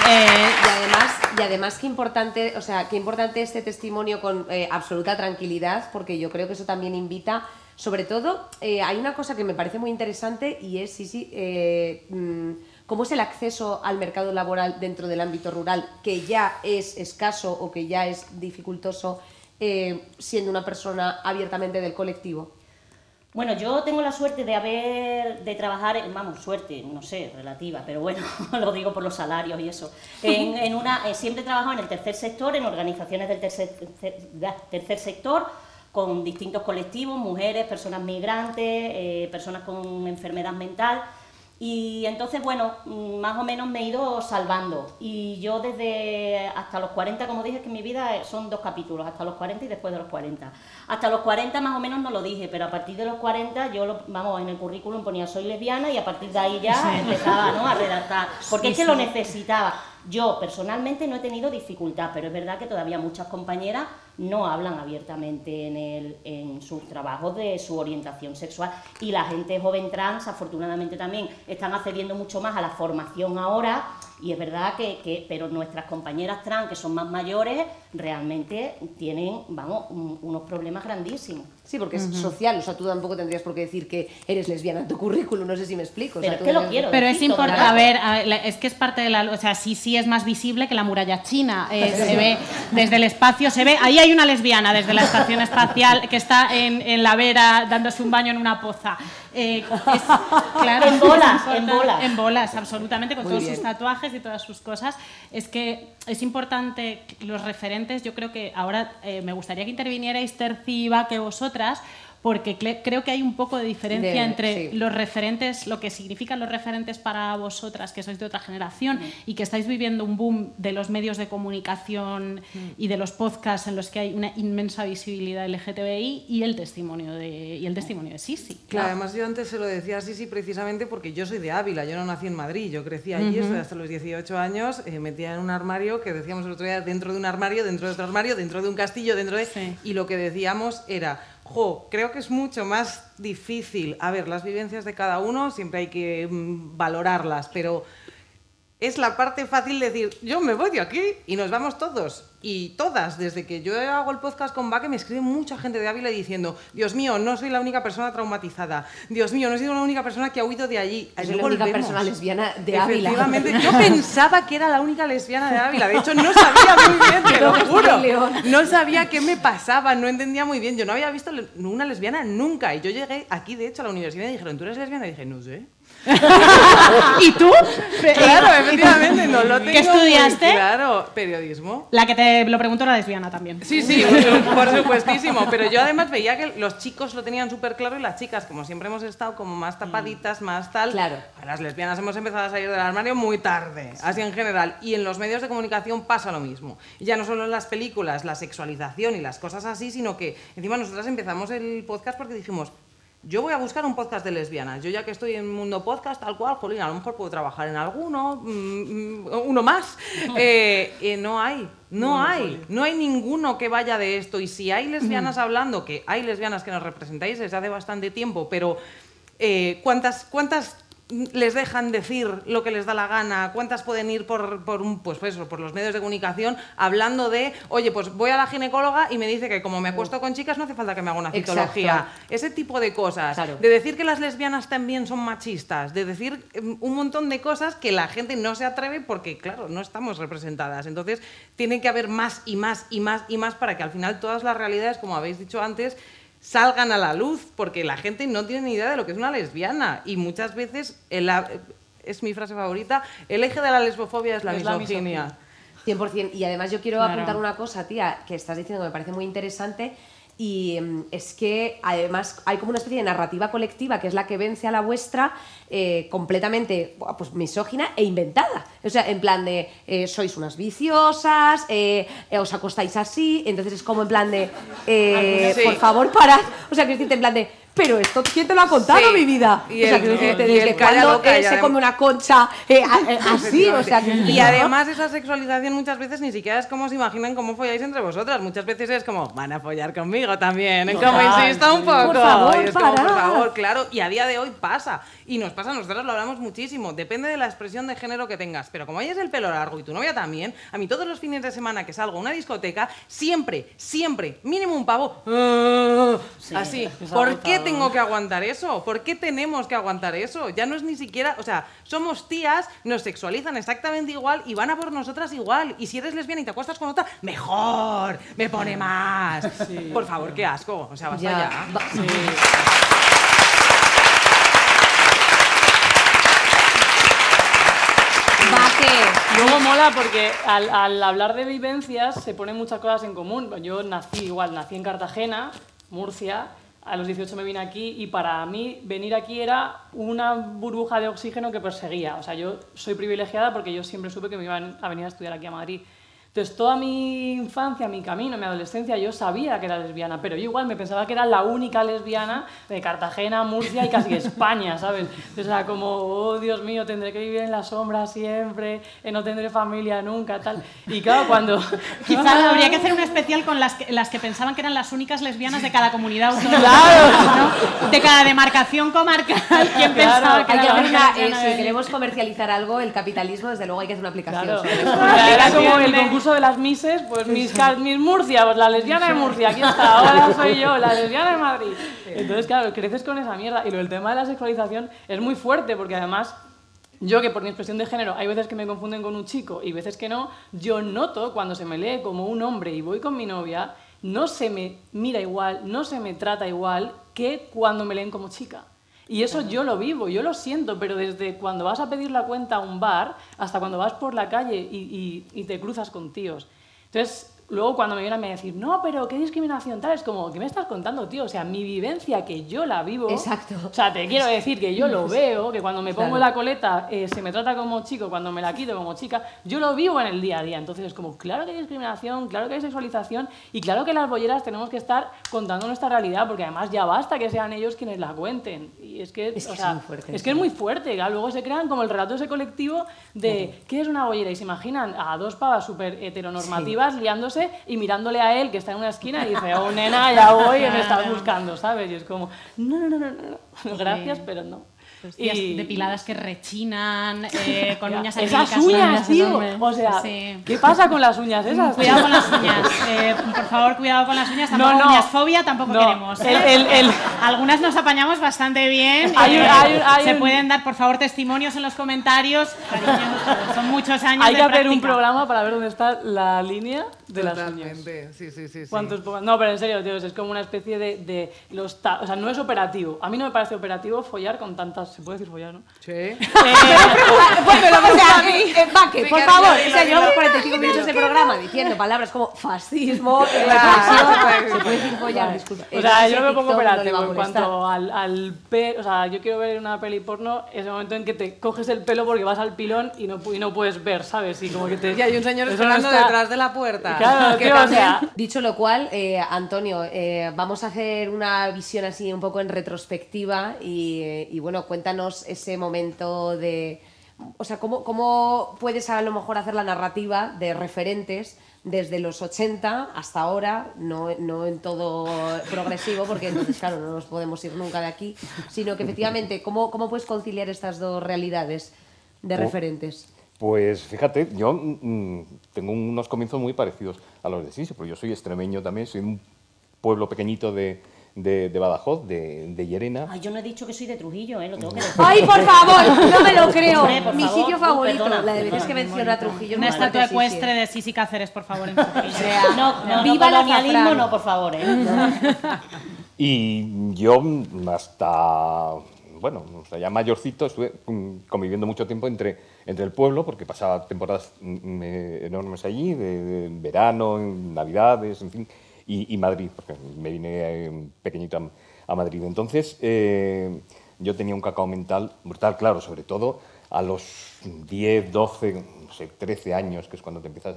Eh, y además, y además qué importante, o sea, qué importante este testimonio con eh, absoluta tranquilidad, porque yo creo que eso también invita, sobre todo, eh, hay una cosa que me parece muy interesante y es, sí, eh, mm, cómo es el acceso al mercado laboral dentro del ámbito rural, que ya es escaso o que ya es dificultoso eh, siendo una persona abiertamente del colectivo. Bueno, yo tengo la suerte de haber, de trabajar, vamos, suerte, no sé, relativa, pero bueno, [laughs] lo digo por los salarios y eso. En, en una, siempre he trabajado en el tercer sector, en organizaciones del tercer, tercer sector, con distintos colectivos, mujeres, personas migrantes, eh, personas con enfermedad mental. Y entonces, bueno, mm, más o menos me he ido salvando. Y yo desde hasta los 40, como dije, que en mi vida son dos capítulos, hasta los 40 y después de los 40. Hasta los 40 más o menos no lo dije, pero a partir de los 40 yo, lo- vamos, en el currículum ponía soy lesbiana y a partir de ahí ya empezaba ¿no? a redactar. [laughs] Porque es que lo necesitaba. Yo personalmente no he tenido dificultad, pero es verdad que todavía muchas compañeras no hablan abiertamente en, el, en sus trabajos de su orientación sexual. Y la gente joven trans, afortunadamente también, están accediendo mucho más a la formación ahora. Y es verdad que, que- pero nuestras compañeras trans, que son más mayores, realmente tienen, vamos, un- unos problemas grandísimos. Sí, porque es social, o sea, tú tampoco tendrías por qué decir que eres lesbiana en tu currículum, no sé si me explico. o sea, Pero que lo quiero. Pero es importante, a ver, a ver, la- es que es parte de la, o sea, sí, sí es más visible que la muralla china, eh, [laughs] se ve desde el espacio, se ve, ahí hay una lesbiana desde la estación espacial que está en, en la vera dándose un baño en una poza. Eh, [laughs] es- claro, En bolas, en bolas. En bolas, absolutamente, con Muy todos bien. sus tatuajes y todas sus cosas. Es que es importante los referentes, yo creo que ahora eh, me gustaría que intervinierais Terci y que vosotras, porque creo que hay un poco de diferencia De- entre sí. los referentes, lo que significan los referentes para vosotras, que sois de otra generación y que estáis viviendo un boom de los medios de comunicación y de los podcasts en los que hay una inmensa visibilidad LGTBI y el testimonio de, y el testimonio de Sisi. Claro, además yo antes se lo decía así, sí, precisamente porque yo soy de Ávila, yo no nací en Madrid, yo crecí allí estoy hasta los 18 años, eh, metida en un armario, que decíamos el otro día, dentro de un armario, dentro de otro armario, dentro de un castillo, dentro de... Sí. Y lo que decíamos era, jo, creo que es mucho más difícil, a ver, las vivencias de cada uno siempre hay que mm, valorarlas, pero es la parte fácil de decir, yo me voy de aquí y nos vamos todos. Y todas, desde que yo hago el podcast con Baque, me escribe mucha gente de Ávila diciendo, Dios mío, no soy la única persona traumatizada. Dios mío, no soy la única persona que ha huido de allí. Soy la única volvemos". persona lesbiana de Ávila. Efectivamente, [laughs] yo pensaba que era la única lesbiana de Ávila. De hecho, no sabía muy bien, te [laughs] lo juro. No sabía qué me pasaba, no entendía muy bien. Yo no había visto una lesbiana nunca. Y yo llegué aquí, de hecho, a la universidad y dijeron, ¿tú eres lesbiana? Y dije, no sé. [laughs] ¿Y tú? Claro, efectivamente, no lo tengo ¿Qué muy estudiaste? Claro, periodismo. La que te lo preguntó era lesbiana también. Sí, sí, por, supuestísimo. Pero yo además veía que los chicos lo tenían súper claro y las chicas, como siempre hemos estado como más tapaditas, más tal. Claro. Las lesbianas hemos empezado a salir del armario muy tarde, así en general. Y en los medios de comunicación pasa lo mismo. Ya no solo en las películas, la sexualización y las cosas así, sino que encima nosotras empezamos el podcast porque dijimos. Yo voy a buscar un podcast de lesbianas. Yo ya que estoy en Mundo Podcast, tal cual, jolín, a lo mejor puedo trabajar en alguno, mm, mm, uno más. [laughs] Eh, eh, no hay, no hay, no hay ninguno que vaya de esto. Y si hay lesbianas hablando, que hay lesbianas que nos representáis desde hace bastante tiempo, pero eh, ¿cuántas, ¿cuántas les dejan decir lo que les da la gana? ¿Cuántas pueden ir por, por, un, pues, pues eso, por los medios de comunicación hablando de, oye, pues voy a la ginecóloga y me dice que como me acuesto con chicas no hace falta que me haga una Exacto. citología? Ese tipo de cosas. Claro. De decir que las lesbianas también son machistas, de decir em, un montón de cosas que la gente no se atreve porque, claro, no estamos representadas. Entonces, tiene que haber más y más y más y más para que al final todas las realidades, como habéis dicho antes, salgan a la luz, porque la gente no tiene ni idea de lo que es una lesbiana. Y muchas veces, el- es mi frase favorita, el eje de la lesbofobia es la Es la misoginia. 100%. Y además yo quiero Claro. apuntar una cosa, tía, que estás diciendo que me parece muy interesante. Y mm, es que además hay como una especie de narrativa colectiva que es la que vence a la vuestra eh, completamente pues, misógina e inventada. O sea, en plan de eh, sois unas viciosas, eh, os acostáis así, entonces es como en plan de Sí. por favor parad. O sea, que decirte en plan de pero esto, ¿quién te lo ha contado, Sí. mi vida? Y o sea, el- decirte, el- y el ¿desde cuándo eh, se come una concha eh, eh, [laughs] así? O sea, que- Y además esa sexualización muchas veces ni siquiera es como os imaginan cómo folláis entre vosotras. Muchas veces es como, van a follar conmigo también. ¿eh? Como Total, insista un poco. Por favor, y es como, por favor, claro. Y a día de hoy pasa. Y nos pasa, nosotros lo hablamos muchísimo. Depende de la expresión de género que tengas. Pero como ella es el pelo largo y tu novia también, a mí todos los fines de semana que salgo a una discoteca, siempre, siempre, mínimo un pavo. Así. que ¿Por qué. Tengo que aguantar eso? ¿Por qué tenemos que aguantar eso? Ya no es ni siquiera, o sea, somos tías, nos sexualizan exactamente igual y van a por nosotras igual. Y si eres lesbiana y te acuestas con otra, mejor, me pone más. Por favor, qué asco. O sea, basta Ya, ya. va- Luego mola porque al, al hablar de vivencias se ponen muchas cosas en común. Yo nací igual, nací en Cartagena, Murcia, a los 18 me vine aquí y para mí venir aquí era una burbuja de oxígeno que perseguía. O sea, yo soy privilegiada porque yo siempre supe que me iban a venir a estudiar aquí a Madrid. Entonces, toda mi infancia, mi camino, mi adolescencia, yo sabía que era lesbiana, pero yo igual me pensaba que era la única lesbiana de Cartagena, Murcia y casi España, ¿sabes? Entonces era como, oh Dios mío, tendré que vivir en la sombra siempre, eh, no tendré familia nunca, tal. Y claro, cuando... [laughs] [laughs] Quizás habría que hacer un especial con las que, las que pensaban que eran las únicas lesbianas de cada comunidad [laughs] autónoma. ¿no? De cada demarcación comarcal. ¿Quién pensaba que era una, eh, si queremos comercializar algo, el capitalismo, desde luego hay que hacer una aplicación. Claro. sobre eso. Era como el concurso de las Mises, pues mis, mis Murcia, pues la lesbiana de Murcia, aquí está, ahora [laughs] soy yo, la lesbiana de Madrid. Entonces, claro, creces con esa mierda. Y lo del tema de la sexualización es muy fuerte, porque además, yo que por mi expresión de género hay veces que me confunden con un chico y veces que no, yo noto cuando se me lee como un hombre y voy con mi novia, no se me mira igual, no se me trata igual que cuando me leen como chica. Y eso yo lo vivo, yo lo siento, pero desde cuando vas a pedir la cuenta a un bar hasta cuando vas por la calle y, y- y te cruzas con tíos. Entonces, luego cuando me vienen a decir, no, pero qué discriminación tal, es como, ¿qué me estás contando, tío? O sea, mi vivencia, que yo la vivo. Exacto. O sea, te quiero decir que yo lo [laughs] veo, que cuando me pongo la coleta eh, se me trata como chico, cuando me la quito como chica, yo lo vivo en el día a día. Entonces es como, claro que hay discriminación, claro que hay sexualización y claro que las bolleras tenemos que estar contando nuestra realidad, porque además ya basta que sean ellos quienes la cuenten. Y es que es, que o es sea, muy fuerte, es que es muy fuerte. Luego se crean como el relato ese colectivo de qué es una bollera y se imaginan a dos pavas súper heteronormativas liándose y mirándole a él que está en una esquina y dice, oh nena, ya voy, y me estás buscando, ¿sabes? Y es como, no, no, no, no, no. gracias, pero no. Los tías depiladas que rechinan, eh, [laughs] con uñas Esas uñas, tío. O sea, Sí. ¿qué pasa con las uñas esas? Cuidado con las uñas. Eh, por favor, cuidado con las uñas. No, Tampoco no. uñas fobia, tampoco No. queremos. ¿eh? El- el- el- Algunas nos apañamos bastante bien. [laughs] Hay un- Eh, hay un- hay se un- pueden dar, por favor, testimonios en los comentarios. Cariño, [laughs] son muchos años Hay de que hacer un programa para ver dónde está la línea de las uñas. Totalmente, sí, sí, sí. sí. ¿Cuántos No, pero en serio, tío, es como una especie de, de los ta- o sea, no es operativo. A mí no me parece operativo follar con tantas, se puede decir follar, ¿no? Sí. [laughs] Bueno, o sea, eh, Baque, por favor, o sea, llevamos dilo. 45 minutos de programa diciendo palabras como fascismo, eh, se puede decir follar, disculpa. O sea, yo me pongo no le va operativo a en cuanto al, al pe- O sea, yo quiero ver una peli porno, ese momento en que te coges el pelo porque vas al pilón y no, y no puedes ver, ¿sabes? Y como que te... Y hay un señor esperando está- detrás de la puerta. Claro, Que tío, o también- sea... Dicho lo cual, eh, Antonio, eh, vamos a hacer una visión así un poco en retrospectiva y, eh, y, bueno, cuéntanos ese momento de... O sea, ¿cómo, ¿cómo puedes a lo mejor hacer la narrativa de referentes desde los 80 hasta ahora, no, no en todo progresivo, porque entonces, claro, no nos podemos ir nunca de aquí, sino que efectivamente, ¿cómo, cómo puedes conciliar estas dos realidades de Pues- referentes? Pues fíjate, yo mm, tengo unos comienzos muy parecidos a los de Sisi, porque yo soy extremeño también, soy un pueblo pequeñito de, de, de Badajoz, de, de Llerena. Ay, yo no he dicho que soy de Trujillo, ¿eh? Lo tengo que decir. ¡Ay, por favor! No me lo creo. Hombre, por Mi favor. sitio favorito. perdona, la de veces que menciona Trujillo. Una estatua fuerte, sí, sí. ecuestre de Sisi Cáceres, por favor, en [laughs] Trujillo. No, no, Viva no, colonialismo no, por favor, ¿eh? Y yo mm, hasta, bueno, o sea, ya mayorcito estuve mm, conviviendo mucho tiempo entre, entre el pueblo, porque pasaba temporadas mm, eh, enormes allí, de, de verano, en navidades, en fin, y, y Madrid, porque me vine eh, pequeñito a, a Madrid. Entonces, eh, yo tenía un cacao mental brutal, claro, sobre todo a los 10, 12, no sé, 13 años, que es cuando te empiezas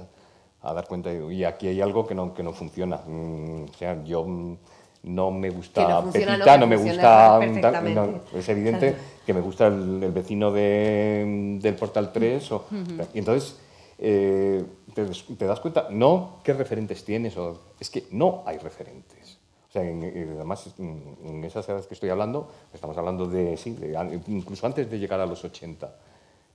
a dar cuenta de, oye, aquí hay algo que no, que no funciona. Mm, o sea, yo mm, no me gusta no Pepita, no, me gusta... perfectamente. no, es evidente que me gusta el, el vecino de- del Portal 3. o- y entonces, eh, te, te das cuenta, no qué referentes tienes, o, es que no hay referentes. O sea, en- en- además, en, esas edades que estoy hablando, estamos hablando de, sí, de incluso antes de llegar a los 80.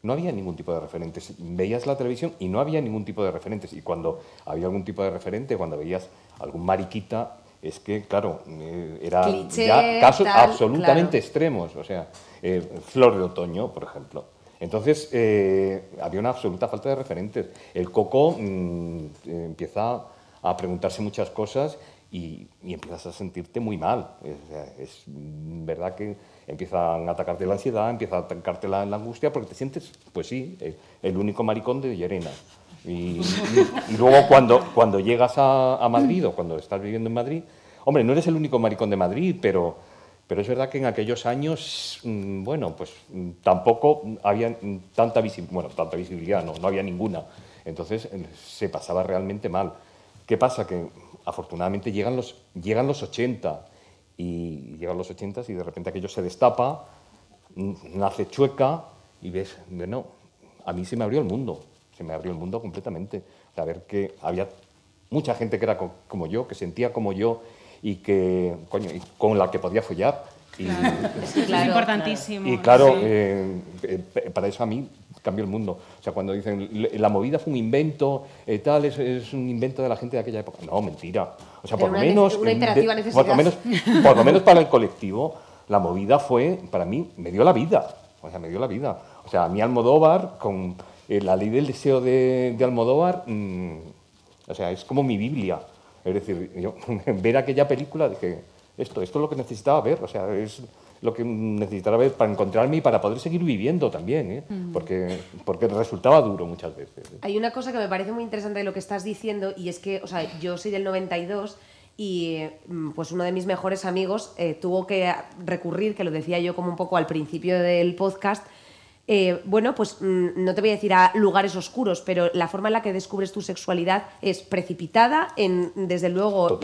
No había ningún tipo de referentes. Veías la televisión y no había ningún tipo de referentes. Y cuando había algún tipo de referente, cuando veías algún mariquita, es que, claro, eh, era Cliché, ya casos tal, absolutamente claro. extremos. O sea, eh, Flor de Otoño, por ejemplo. Entonces, eh, había una absoluta falta de referentes. El Coco mm, eh, empieza a preguntarse muchas cosas y, y empiezas a sentirte muy mal. Es verdad que empiezan a atacarte la ansiedad, empieza a atacarte la, angustia, porque te sientes, pues sí, el, el único maricón de Llerena. Y, luego cuando, cuando llegas a Madrid o cuando estás viviendo en Madrid, hombre, no eres el único maricón de Madrid, pero, pero es verdad que en aquellos años, mm, bueno, pues mm, tampoco había tanta visibilidad, bueno, tanta visibilidad, no, no había ninguna. Entonces eh, se pasaba realmente mal. ¿Qué pasa? Que afortunadamente llegan los, llegan los 80 y llegan los 80 y de repente aquello se destapa, mm, nace chueca y ves, bueno, a mí se me abrió el mundo, se me abrió el mundo completamente. Saber que había mucha gente que era co- como yo, que sentía como yo y que, coño, y con la que podía follar. Y, [laughs] es importantísimo. y claro, Sí. eh, eh, para eso a mí cambió el mundo. O sea, cuando dicen "Le- la movida fue un invento, eh, tal, es, es un invento de la gente de aquella época. No, mentira. O sea, por lo una menos. nece- una imperativa de- necesidad. por, lo menos, por lo menos para el colectivo, la movida fue, para mí, me dio la vida. O sea, me dio la vida. O sea, a mí Almodóvar, con eh, la ley del deseo de, de Almodóvar, mm, o sea, es como mi Biblia. Es decir, yo [laughs] ver aquella película dije, esto, esto es lo que necesitaba ver. O sea, es, lo que necesitaba ver para encontrarme y para poder seguir viviendo también, ¿eh? Mm. porque, porque resultaba duro muchas veces. ¿eh? Hay una cosa que me parece muy interesante de lo que estás diciendo y es que, o sea, yo soy del 92 y mm, pues uno de mis mejores amigos eh, tuvo que recurrir, que lo decía yo como un poco al principio del podcast, eh, bueno, pues mm, no te voy a decir a lugares oscuros, pero la forma en la que descubres tu sexualidad es precipitada, en, desde luego,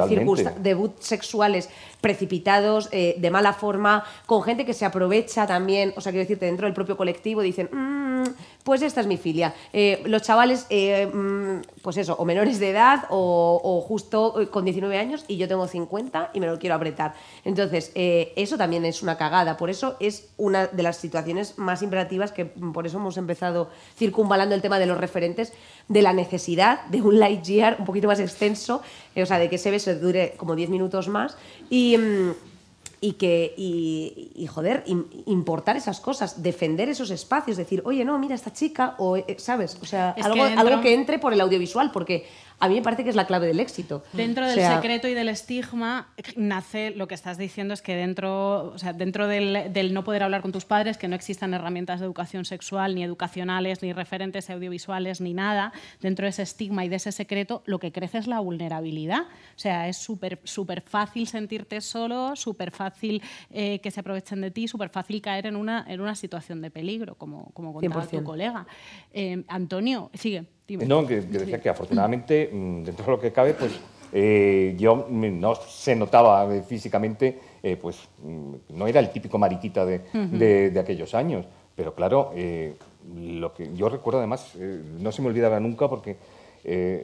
debuts sexuales precipitados, eh, de mala forma, con gente que se aprovecha también, o sea, quiero decirte, dentro del propio colectivo dicen, "Mm, pues esta es mi filia. Eh, los chavales, eh, mm, pues eso, o menores de edad o, justo eh, con 19 años y yo tengo 50 y me lo quiero apretar. Entonces, eso también es una cagada. Por eso es una de las situaciones más imperativas que mm, por eso hemos empezado circunvalando el tema de los referentes, de la necesidad de un light year un poquito más extenso, o sea, de que ese beso dure como 10 minutos más y... mm, y que y, y, joder im- importar esas cosas defender esos espacios decir oye no mira esta chica o eh, sabes o sea Es algo, que algo que entre por el audiovisual porque a mí me parece que es la clave del éxito Dentro O del sea, secreto y del estigma nace lo que estás diciendo es que dentro, o sea, dentro del, del no poder hablar con tus padres, que no existan herramientas de educación sexual, ni educacionales, ni referentes audiovisuales, ni nada, dentro de ese estigma y de ese secreto, lo que crece es la vulnerabilidad. O sea, es súper súper fácil sentirte solo, súper fácil eh, que se aprovechen de ti, súper fácil caer en una, en una situación de peligro, como, como contaba tu 100%. colega. Eh, Antonio, sigue. Dime. No, que, que decía que afortunadamente, mm, dentro de lo que cabe, pues eh, yo mm, no se notaba eh, físicamente, eh, pues mm, no era el típico mariquita de, de- de aquellos años. Pero claro, eh, lo que yo recuerdo además, no se me olvidará nunca porque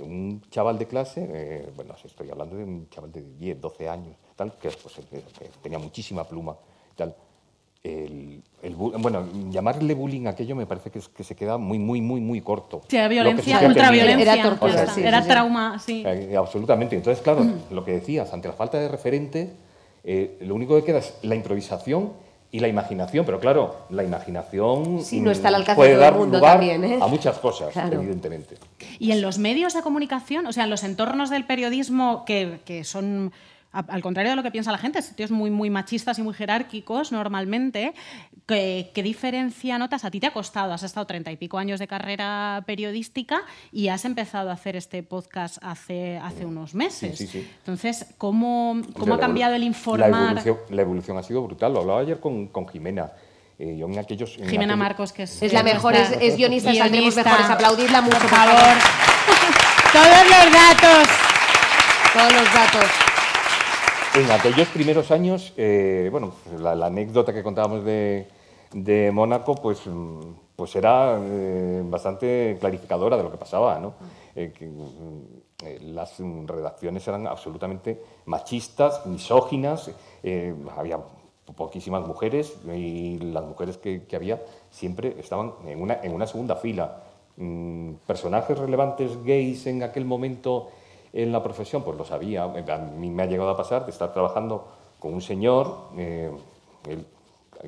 un chaval de clase, bueno, estoy hablando de un chaval de 10, 12 años, tal, que, pues, que tenía muchísima pluma, tal. El, bueno, llamarle bullying a aquello me parece que, es- que se queda muy, muy, muy, muy corto. Sí, era violencia, ultraviolencia, ya está. era trauma, sí. Eh, absolutamente. Entonces, claro, lo que decías, ante la falta de referentes, eh, lo único que queda es la improvisación y la imaginación. Pero claro, la imaginación Sí, no mm, está al alcance puede de todo el dar mundo lugar también, ¿eh? a muchas cosas, Claro. evidentemente. Y en los medios de comunicación, o sea, en los entornos del periodismo que, que son, al contrario de lo que piensa la gente, sitios muy, muy machistas y muy jerárquicos normalmente, ¿qué, qué diferencia notas? A ti te ha costado, has estado treinta y pico años de carrera periodística y has empezado a hacer este podcast hace, hace unos meses. Sí, sí, sí. Entonces, ¿cómo, O cómo sea, ha cambiado el La informar? evolución, la evolución ha sido brutal. Lo hablaba ayer con, con Jimena. Eh, yo en aquellos, en Jimena aquellos- Marcos, que es... Es la mejor, es, es guionista, saldremos Guionista. mejores. Aplaudidla mucho, por favor. [laughs] Todos los datos. Todos los datos. En aquellos primeros años, eh, bueno, la, la anécdota que contábamos de, de Mónaco, pues, mm, pues era eh, bastante clarificadora de lo que pasaba, ¿no? Eh, que, mm, las mm, redacciones eran absolutamente machistas, misóginas, había poquísimas mujeres y las mujeres que, había siempre estaban en una, en una segunda fila. Personajes relevantes gays en aquel momento en la profesión, pues lo sabía. A mí me ha llegado a pasar de estar trabajando con un señor, eh, él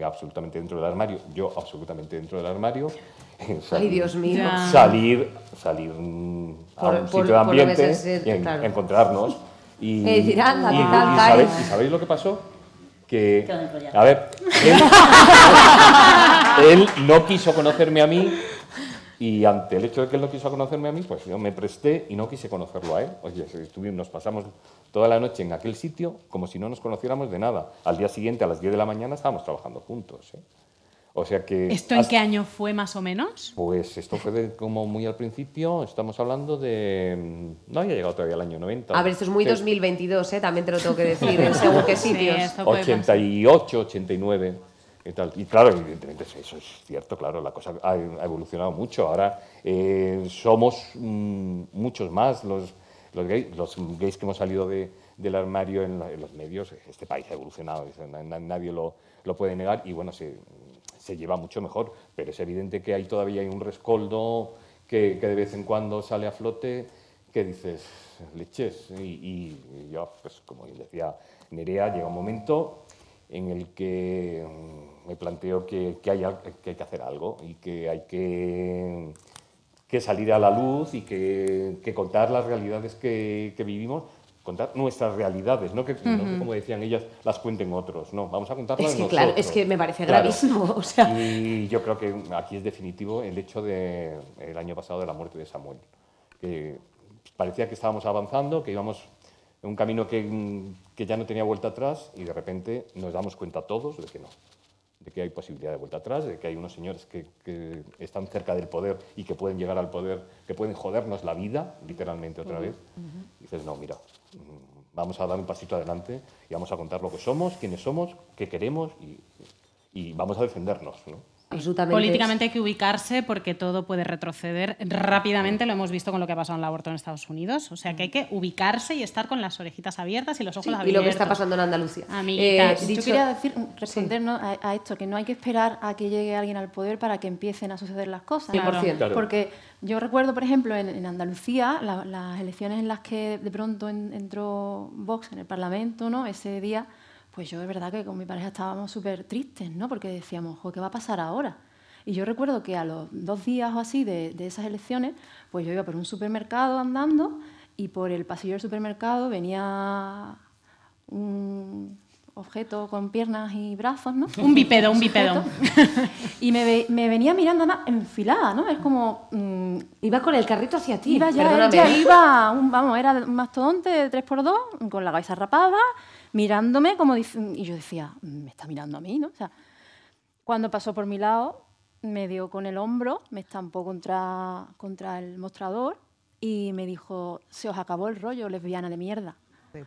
absolutamente dentro del armario, yo absolutamente dentro del armario. [laughs] Ay, Dios mío. Ya. Salir, salir mm, a un por- sitio de ambiente y en- claro. encontrarnos. [laughs] Y, Y decir, anda, y- ¿qué tal, y? ¿sabéis, y sabéis lo que pasó? Que, a ver, él, [laughs] él no quiso conocerme a mí y ante el hecho de que él no quiso conocerme a mí, pues yo me presté y no quise conocerlo a él. Oye, estuvimos, nos pasamos toda la noche en aquel sitio como si no nos conociéramos de nada. Al día siguiente, a las 10 de la mañana, estábamos trabajando juntos. ¿eh? O sea que... ¿Esto en hasta- qué año fue más o menos? Pues esto fue de- como muy al principio, estamos hablando de... mm, No había llegado todavía el año 90. A ver, esto es muy Sí. 2022, ¿eh? también te lo tengo que decir, en según qué [laughs] sitios. 88, 89 y claro, evidentemente eso es cierto, claro, la cosa ha, evolucionado mucho. Ahora eh, somos mm, muchos más los, gays, los gays que hemos salido de- del armario en, los medios. Este país ha evolucionado, nadie lo, lo puede negar y bueno, se, se lleva mucho mejor, pero es evidente que hay todavía hay un rescoldo que, que de vez en cuando sale a flote que dices, leches, y, y yo, pues como decía Nerea, llega un momento en el que mm, me planteo que, que, hay, que hay que hacer algo y que hay que, que salir a la luz y que, contar las realidades que, vivimos contar nuestras realidades, no que, no como decían ellas, las cuenten otros, no, vamos a contarlas Es que nosotros. claro, es que me parece Claro. gravísimo, [laughs] o sea. Y yo creo que aquí es definitivo el hecho de el año pasado de la muerte de Samuel, que parecía que estábamos avanzando, que íbamos en un camino que, que ya no tenía vuelta atrás y de repente nos damos cuenta todos de que no, de que hay posibilidad de vuelta atrás, de que hay unos señores que, que están cerca del poder y que pueden llegar al poder, que pueden jodernos la vida, literalmente otra vez. Y dices, no, mira, mm, vamos a dar un pasito adelante y vamos a contar lo que somos, quiénes somos, qué queremos y, y vamos a defendernos. ¿no? Absolutamente. Políticamente hay que ubicarse porque todo puede retroceder rápidamente. Lo hemos visto con lo que ha pasado en el aborto en Estados Unidos. O sea que hay que ubicarse y estar con las orejitas abiertas y los ojos Sí, y abiertos. lo que está pasando en Andalucía. Amiguitas. Eh, Yo quería decir, responder ¿no? a, a esto, que no hay que esperar a que llegue alguien al poder para que empiecen a suceder las cosas. 100%. Claro. Porque yo recuerdo, por ejemplo, en, en Andalucía, la- las elecciones en las que de pronto en- entró Vox en el Parlamento, ¿no? Ese día, pues yo de verdad que con mi pareja estábamos súper tristes, ¿no? Porque decíamos, "Jo, ¿qué va a pasar ahora? Y yo recuerdo que a los dos días o así de, de esas elecciones, pues yo iba por un supermercado andando y por el pasillo del supermercado venía un objeto con piernas y brazos, ¿no? Un bípedo, un bípedo. Y me, ve- me venía mirando nada enfilada, ¿no? Es como... mm, Iba con el carrito hacia ti. iba ya, ya iba, un, vamos, era un mastodonte de 3x2, con la cabeza rapada, mirándome como... Y yo decía, me está mirando a mí, ¿no? O sea, cuando pasó por mi lado, me dio con el hombro, me estampó contra, contra el mostrador y me dijo, se os acabó el rollo, lesbiana de mierda.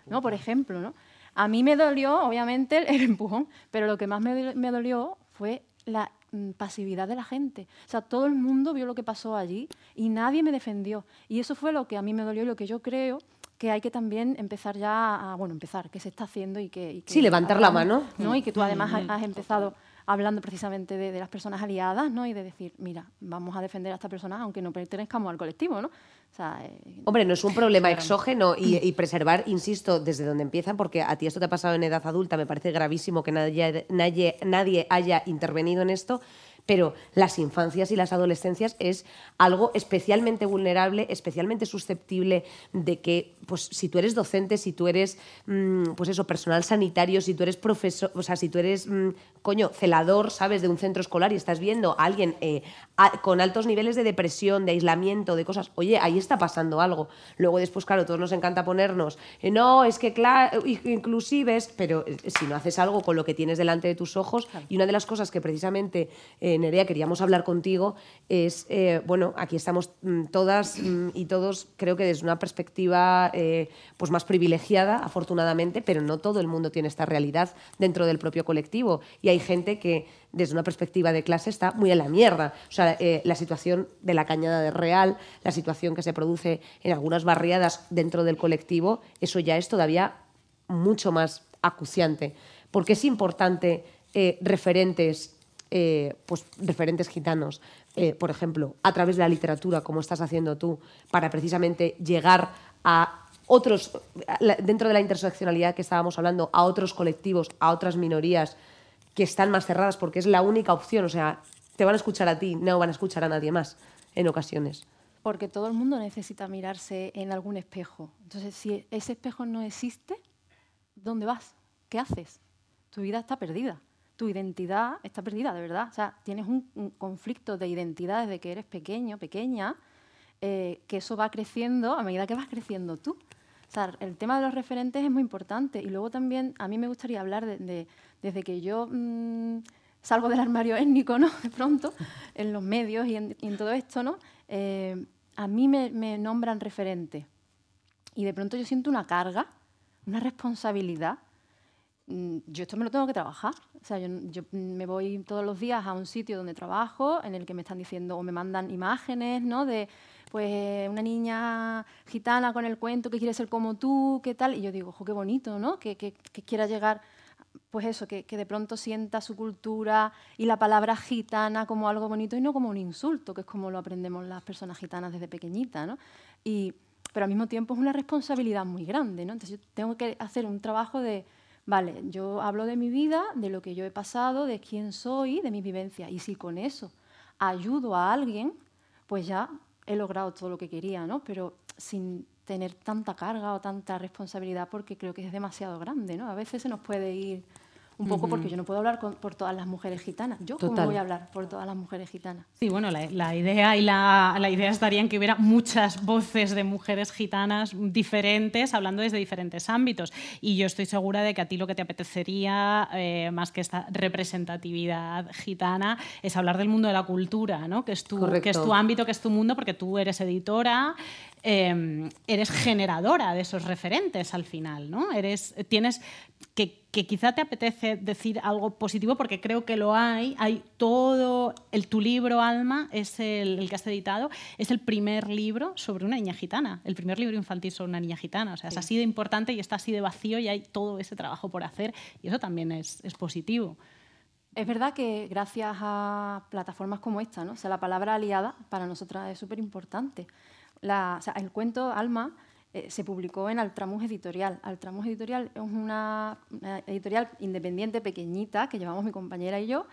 ¿no? Por ejemplo, ¿no? A mí me dolió, obviamente, el, [laughs] el empujón, pero lo que más me, me dolió fue la mm, pasividad de la gente. O sea, todo el mundo vio lo que pasó allí y nadie me defendió. Y eso fue lo que a mí me dolió y lo que yo creo que hay que también empezar ya a, bueno, empezar, que se está haciendo y que... y que Sí, levantar la mano. ¿no? Y que tú además has- has empezado hablando precisamente de, de las personas aliadas, ¿no? Y de decir, mira, vamos a defender a esta persona aunque no pertenezcamos al colectivo, ¿no? O sea, eh, Hombre, no es un problema exógeno y, [clears throat] y preservar, insisto, desde donde empiezan, porque a ti esto te ha pasado en edad adulta, me parece gravísimo que nadie, nadie, nadie haya intervenido en esto, pero las infancias y las adolescencias es algo especialmente vulnerable, especialmente susceptible de que, pues, si tú eres docente, si tú eres, mm, pues eso, personal sanitario, si tú eres profesor, o sea, si tú eres, mm, coño, celador, ¿sabes?, de un centro escolar y estás viendo a alguien eh, a- con altos niveles de depresión, de aislamiento, de cosas, oye, ahí está pasando algo. Luego después, claro, todos nos encanta ponernos, eh, no, es que, claro, inclusives, pero eh, si no haces algo con lo que tienes delante de tus ojos, y una de las cosas que precisamente, queríamos hablar contigo es, eh, bueno, aquí estamos mm, todas mm, y todos, creo que desde una perspectiva eh, pues más privilegiada, afortunadamente, pero no todo el mundo tiene esta realidad dentro del propio colectivo. Y hay gente que desde una perspectiva de clase está muy en la mierda. O sea, eh, la situación de la cañada de Real, la situación que se produce en algunas barriadas dentro del colectivo, eso ya es todavía mucho más acuciante. Porque es importante referentes, eh, pues, referentes gitanos, eh, por ejemplo, a través de la literatura, como estás haciendo tú, para precisamente llegar a otros, dentro de la interseccionalidad que estábamos hablando, a otros colectivos, a otras minorías que están más cerradas, porque es la única opción. O sea, te van a escuchar a ti, no van a escuchar a nadie más en ocasiones. Porque todo el mundo necesita mirarse en algún espejo. Entonces, si ese espejo no existe, ¿dónde vas? ¿Qué haces? Tu vida está perdida. Tu identidad está perdida, de verdad. O sea, tienes un, conflicto de identidad desde que eres pequeño, pequeña, eh, que eso va creciendo a medida que vas creciendo tú. O sea, el tema de los referentes es muy importante. Y luego también a mí me gustaría hablar de, de- desde que yo mm, salgo del armario étnico, ¿no? [laughs] De pronto, en los medios y en, y en todo esto, ¿no? Eh, a mí me, me nombran referente. Y de pronto yo siento una carga, una responsabilidad. Mm, Yo esto me lo tengo que trabajar. O sea, yo, me voy todos los días a un sitio donde trabajo, en el que me están diciendo o me mandan imágenes, ¿no? De pues una niña gitana con el cuento que quiere ser como tú, qué tal. Y yo digo, ojo, qué bonito, ¿no? Que, que- que quiera llegar, pues eso, que, que de pronto sienta su cultura y la palabra gitana como algo bonito y no como un insulto, que es como lo aprendemos las personas gitanas desde pequeñita, ¿no? Y, pero al mismo tiempo es una responsabilidad muy grande, ¿no? Entonces yo tengo que hacer un trabajo de, vale, yo hablo de mi vida, de lo que yo he pasado, de quién soy, de mis vivencias, y si con eso ayudo a alguien, pues ya he logrado todo lo que quería, ¿no? Pero sin tener tanta carga o tanta responsabilidad porque creo que es demasiado grande, ¿no? A veces se nos puede ir un poco porque yo no puedo hablar con- por todas las mujeres gitanas. ¿Yo cómo Total. voy a hablar por todas las mujeres gitanas? Sí, bueno, la, la idea y la, la idea estaría en que hubiera muchas voces de mujeres gitanas diferentes, hablando desde diferentes ámbitos. Y yo estoy segura de que a ti lo que te apetecería, eh, más que esta representatividad gitana, es hablar del mundo de la cultura, ¿no? que, es tu, que es tu ámbito, que es tu mundo, porque tú eres editora, eh, eres generadora de esos referentes al final, ¿no? Eres, tienes que, que quizá te apetece decir algo positivo porque creo que lo hay. Hay todo, el, tu libro Alma es el, el que has editado, es el primer libro sobre una niña gitana, el primer libro infantil sobre una niña gitana. O sea, es así de importante y está así de vacío y hay todo ese trabajo por hacer y eso también es, es positivo. Es verdad que gracias a plataformas como esta, ¿no? o sea, la palabra aliada para nosotras es súper importante. La- o sea, el cuento Alma eh, se publicó en Altramus Editorial. Altramus Editorial es una, una editorial independiente, pequeñita, que llevamos mi compañera y yo,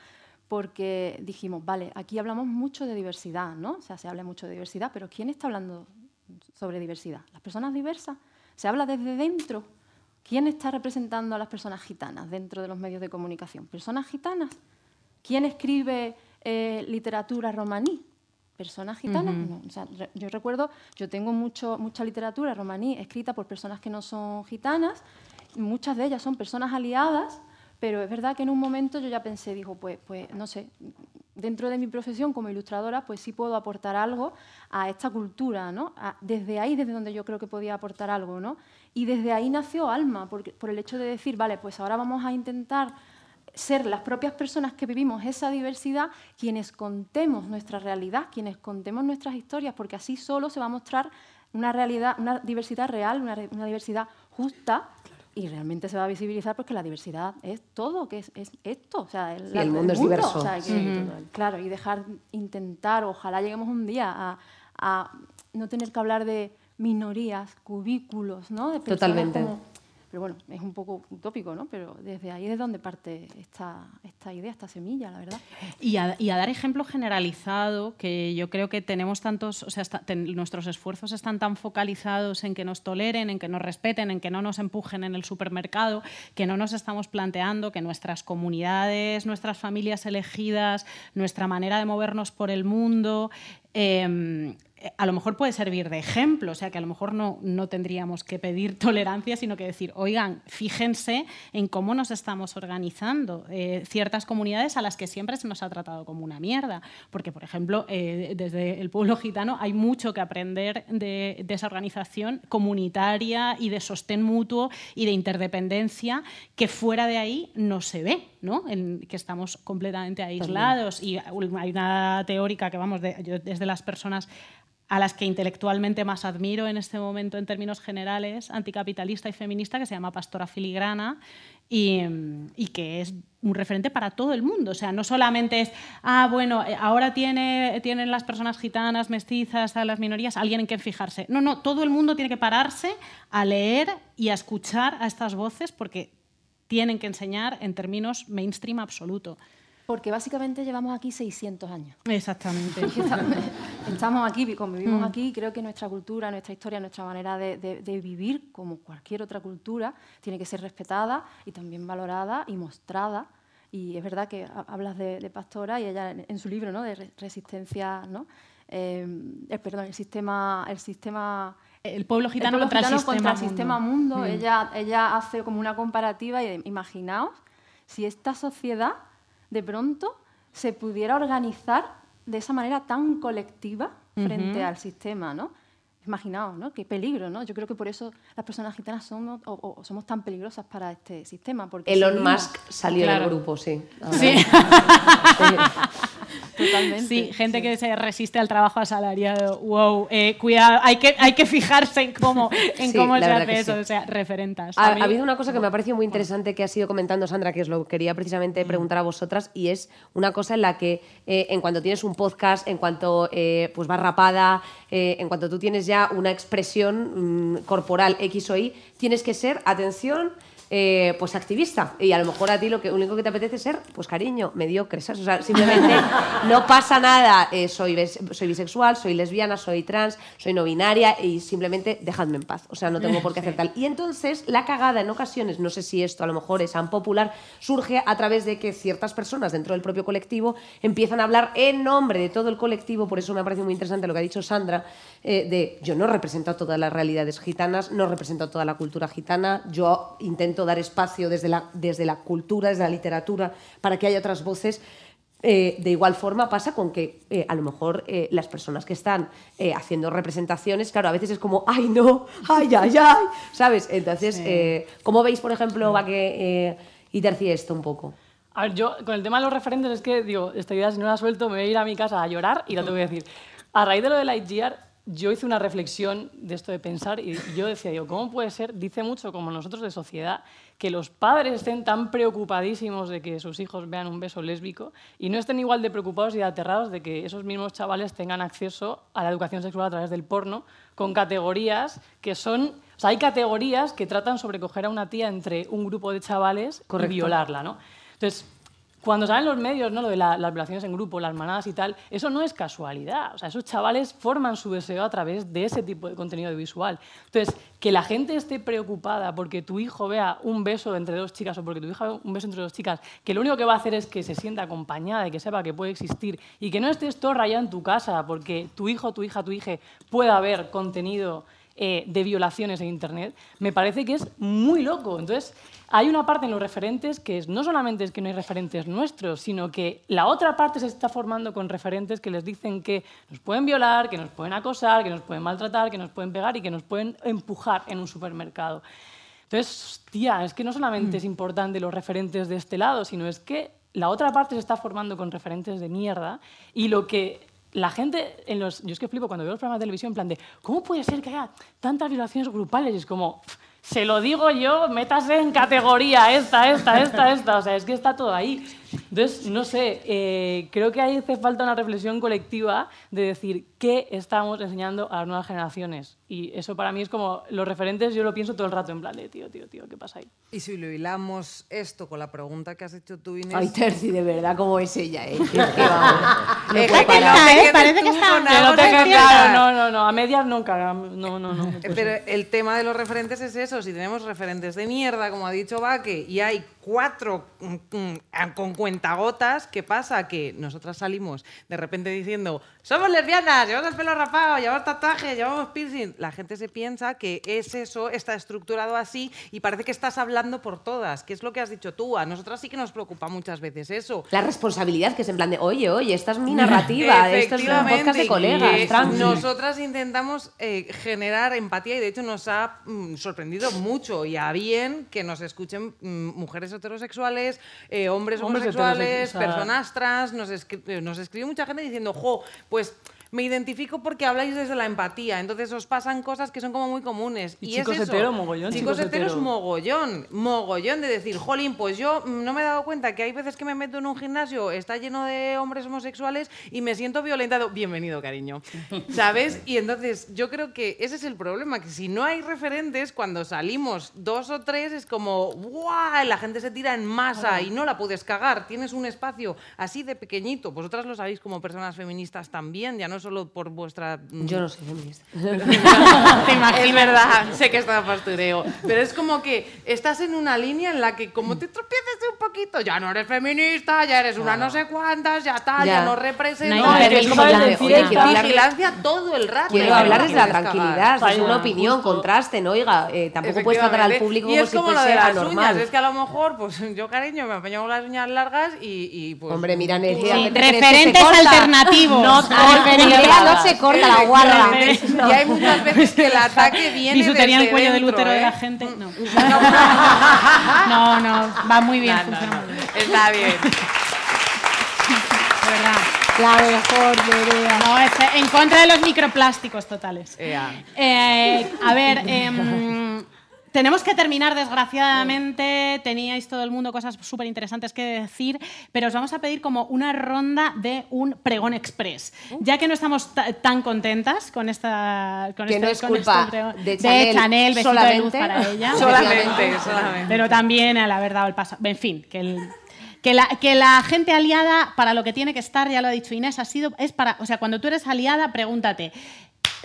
porque dijimos, vale, aquí hablamos mucho de diversidad, ¿no? O sea, se habla mucho de diversidad, pero ¿quién está hablando sobre diversidad? ¿Las personas diversas? ¿Se habla desde dentro? ¿Quién está representando a las personas gitanas dentro de los medios de comunicación? ¿Personas gitanas? ¿Quién escribe eh, literatura romaní? ¿Personas gitanas? No, o sea, re- yo recuerdo, yo tengo mucho, mucha literatura romaní escrita por personas que no son gitanas, muchas de ellas son personas aliadas, pero es verdad que en un momento yo ya pensé, digo, pues, pues no sé, dentro de mi profesión como ilustradora, pues sí puedo aportar algo a esta cultura, ¿no? A- desde ahí, desde donde yo creo que podía aportar algo, ¿no? Y desde ahí nació Alma, por el hecho de decir, vale, pues ahora vamos a intentar ser las propias personas que vivimos esa diversidad quienes contemos nuestra realidad, quienes contemos nuestras historias, porque así solo se va a mostrar una realidad, una diversidad real, una, diversidad justa. Y realmente se va a visibilizar porque la diversidad es todo, que es, es esto. O sea, Sí, el mundo es diverso. o sea, que- Sí, total. Claro, y dejar, intentar, ojalá lleguemos un día a, a no tener que hablar de minorías, cubículos, ¿no? De Totalmente. como- pero bueno, es un poco utópico, ¿no? Pero desde ahí es donde parte esta, esta idea, esta semilla, la verdad. Y a, dar ejemplo generalizado, que yo creo que tenemos tantos, o sea, nuestros esfuerzos están tan focalizados en que nos toleren, en que nos respeten, en que no nos empujen en el supermercado, que no nos estamos planteando que nuestras comunidades, nuestras familias elegidas, nuestra manera de movernos por el mundo, eh, a lo mejor puede servir de ejemplo, o sea que a lo mejor no, no tendríamos que pedir [laughs] tolerancia, sino que decir, oigan, fíjense en cómo nos estamos organizando eh, ciertas comunidades a las que siempre se nos ha tratado como una mierda. Porque, por ejemplo, eh, desde el pueblo gitano hay mucho que aprender de, de esa organización comunitaria y de sostén mutuo y de interdependencia que fuera de ahí no se ve, ¿no? En que estamos completamente aislados. Y hay una teórica que, vamos, de, yo desde las personas a las que intelectualmente más admiro en este momento en términos generales, anticapitalista y feminista, que se llama Pastora Filigrana y, y que es un referente para todo el mundo. O sea, no solamente es, ah, bueno, eh, ahora tiene, tienen las personas gitanas, mestizas, a las minorías, alguien en quien fijarse. No, no, todo el mundo tiene que pararse a leer y a escuchar a estas voces porque tienen que enseñar en términos mainstream absoluto. Porque básicamente llevamos aquí 600 años. Exactamente. [laughs] Estamos- aquí, convivimos Mm. aquí, y creo que nuestra cultura, nuestra historia, nuestra manera de, de- de vivir, como cualquier otra cultura, tiene que ser respetada y también valorada y mostrada. Y es verdad que ha- hablas de, de Pastora y ella en, en su libro ¿no? de re- resistencia, ¿no? Eh, eh, perdón, el sistema, el sistema El pueblo gitano pueblo contra el gitano sistema contra el mundo. sistema mundo. Mm. Ella, ella hace como una comparativa y imaginaos si esta sociedad de pronto se pudiera organizar de esa manera tan colectiva frente Ujú. al sistema, ¿no? Imaginaos, ¿no? Qué peligro, ¿no? Yo creo que por eso las personas gitanas somos, o- o somos tan peligrosas para este sistema. Porque Elon seguimos- Musk salió Claro. del grupo, sí. Sí. [laughs] Totalmente. Sí, gente que se resiste al trabajo asalariado. Wow, eh, cuidado, hay que, hay que fijarse en cómo, [laughs] en Sí, cómo se hace eso, sí. o sea, referentas. Ha, habido una cosa que me ha parecido muy interesante que ha sido comentando Sandra, que os lo quería precisamente preguntar a vosotras, y es una cosa en la que eh, en cuanto tienes un podcast, en cuanto eh, pues vas rapada, eh, en cuanto tú tienes ya una expresión mm, corporal X o Y, tienes que ser, atención, eh, pues activista. Y a lo mejor a ti lo que único que te apetece es ser, pues cariño, mediocre, ¿sabes? O sea, simplemente [laughs] no pasa nada, eh, soy, soy bisexual, soy lesbiana, soy trans, soy no binaria y simplemente dejadme en paz. O sea, no tengo por qué hacer tal. Y entonces la cagada en ocasiones, no sé si esto a lo mejor es tan popular, surge a través de que ciertas personas dentro del propio colectivo empiezan a hablar en nombre de todo el colectivo, por eso me ha parecido muy interesante lo que ha dicho Sandra, eh, de yo no represento a todas las realidades gitanas, no represento a toda la cultura gitana, yo intento dar espacio desde la, desde la cultura, desde la literatura, para que haya otras voces. Eh, de igual forma pasa con que eh, a lo mejor eh, las personas que están eh, haciendo representaciones, claro, a veces es como, ay no, ay, ay, ay, ¿sabes? Entonces, Sí. eh, ¿cómo veis, por ejemplo, va que eh, y tercie esto un poco? A ver, yo con el tema de los referentes es que, digo, esta idea si no la suelto me voy a ir a mi casa a llorar y lo tengo que decir. A raíz de lo de Lightyear, yo hice una reflexión de esto de pensar y yo decía, digo, ¿cómo puede ser? Dice mucho como nosotros de sociedad que los padres estén tan preocupadísimos de que sus hijos vean un beso lésbico y no estén igual de preocupados y aterrados de que esos mismos chavales tengan acceso a la educación sexual a través del porno con categorías que son... O sea, hay categorías que tratan sobre coger a una tía entre un grupo de chavales Correcto. y violarla, ¿no? Entonces, cuando salen los medios, ¿no? Lo de la- las violaciones en grupo, las manadas y tal, eso no es casualidad. O sea, esos chavales forman su deseo a través de ese tipo de contenido visual. Entonces, que la gente esté preocupada porque tu hijo vea un beso entre dos chicas o porque tu hija vea un beso entre dos chicas, que lo único que va a hacer es que se sienta acompañada y que sepa que puede existir y que no estés todo rayado en tu casa porque tu hijo, tu hija, tu hija pueda ver contenido eh, de violaciones en Internet, me parece que es muy loco. Entonces, hay una parte en los referentes que es, no solamente es que no hay referentes nuestros, sino que la otra parte se está formando con referentes que les dicen que nos pueden violar, que nos pueden acosar, que nos pueden maltratar, que nos pueden pegar y que nos pueden empujar en un supermercado. Entonces, tía, es que no solamente es importante los referentes de este lado, sino es que la otra parte se está formando con referentes de mierda y lo que la gente en los yo es que flipo cuando veo los programas de televisión en plan de cómo puede ser que haya tantas violaciones grupales y es como "Pff, se lo digo yo métase en categoría esta esta esta esta. O sea es que está todo ahí entonces no sé eh, creo que ahí hace falta una reflexión colectiva de decir qué estamos enseñando a las nuevas generaciones y eso para mí es como los referentes yo lo pienso todo el rato en plan de tío tío tío qué pasa ahí Y si lo hilamos esto con la pregunta que has hecho tú, Inés... Ay, Terci, de verdad, ¿cómo es ella? Eh? [laughs] Que- que vamos, no Eh, puede que ¿eh? quedes Parece que está- no te claro no no no a medias nunca no no no, Pero el tema de los referentes es eso, si tenemos referentes de mierda, como ha dicho Vaque, y hay cuatro mm, mm, con cuentagotas, ¿qué pasa? Que nosotras salimos de repente diciendo, somos lesbianas, llevamos el pelo rapado, llevamos tatuajes, llevamos piercing. La gente se piensa que es eso, está estructurado así y parece que estás hablando por todas, que es lo que has dicho tú. A nosotras sí que nos preocupa muchas veces eso. La responsabilidad que es en plan de, oye, oye, esta es mi narrativa, esto es un podcast de colegas, tranqui. Nosotras intentamos eh, generar empatía y de hecho nos ha mm, sorprendido mucho y a bien que nos escuchen mm, mujeres heterosexuales, eh, hombres, Hombres homosexuales, heterosexuales, o sea- personas trans. Nos, escri- nos escribe mucha gente diciendo, jo, pues me identifico porque habláis desde la empatía. Entonces os pasan cosas que son como muy comunes. Y es chicos eso. hetero, mogollón, Chicos, chicos heteros, hetero. mogollón. Mogollón de decir, jolín, pues yo mm, no me he dado cuenta que hay veces que me meto en un gimnasio, está lleno de hombres homosexuales y me siento violentado. Bienvenido, cariño. [laughs] ¿Sabes? Y entonces yo creo que ese es el problema, que si no hay referentes, cuando salimos dos o tres es como, ¡guau! La gente se tira en masa y no la puedes cagar. Tienes un espacio así de pequeñito. Vosotras lo sabéis como personas feministas también, ya no solo por vuestra... mm, Yo no soy feminista. [laughs] es verdad, sé que está pastureo. Pero es como que estás en una línea en la que como te tropieces un poquito, ya no eres feminista, ya eres una no sé cuántas, ya tal, ya, Ya. no representas. No eres es como la de, decir, oye, quiero hablar de- vigilancia todo el rato. Quiero Ya no hablar te desde la tranquilidad, es una opinión, justo. contrasten, oiga, eh, tampoco puedes tratar al público y como es si como lo fuese de las anormal. uñas, es que a lo mejor, pues yo cariño, me apaño con las uñas largas y, y pues... Hombre, mira, tú- Nerea, Sí, ¿qué te referentes alternativos. No, Referentes. No se corta la guarra. Y hay muchas veces que el ataque viene Bisutería en el desde cuello del útero de ¿eh? la gente. [laughs] No. no, no, va muy bien, No, no, no. Está bien. De verdad. La mejor, Nerea. No, es en contra de los microplásticos totales. Eh, a ver, em, tenemos que terminar, desgraciadamente. Teníais todo el mundo cosas súper interesantes que decir, pero os vamos a pedir como una ronda de un pregón express. Ya que no estamos ta- tan contentas con esta. Con Que este, no es con culpa este de Chanel besito de luz para ella. [laughs] Solamente, solamente. Pero también al haber dado el paso. En fin, que el. Que la, que la gente aliada, para lo que tiene que estar, ya lo ha dicho Inés, ha sido, es para, o sea, cuando tú eres aliada, pregúntate,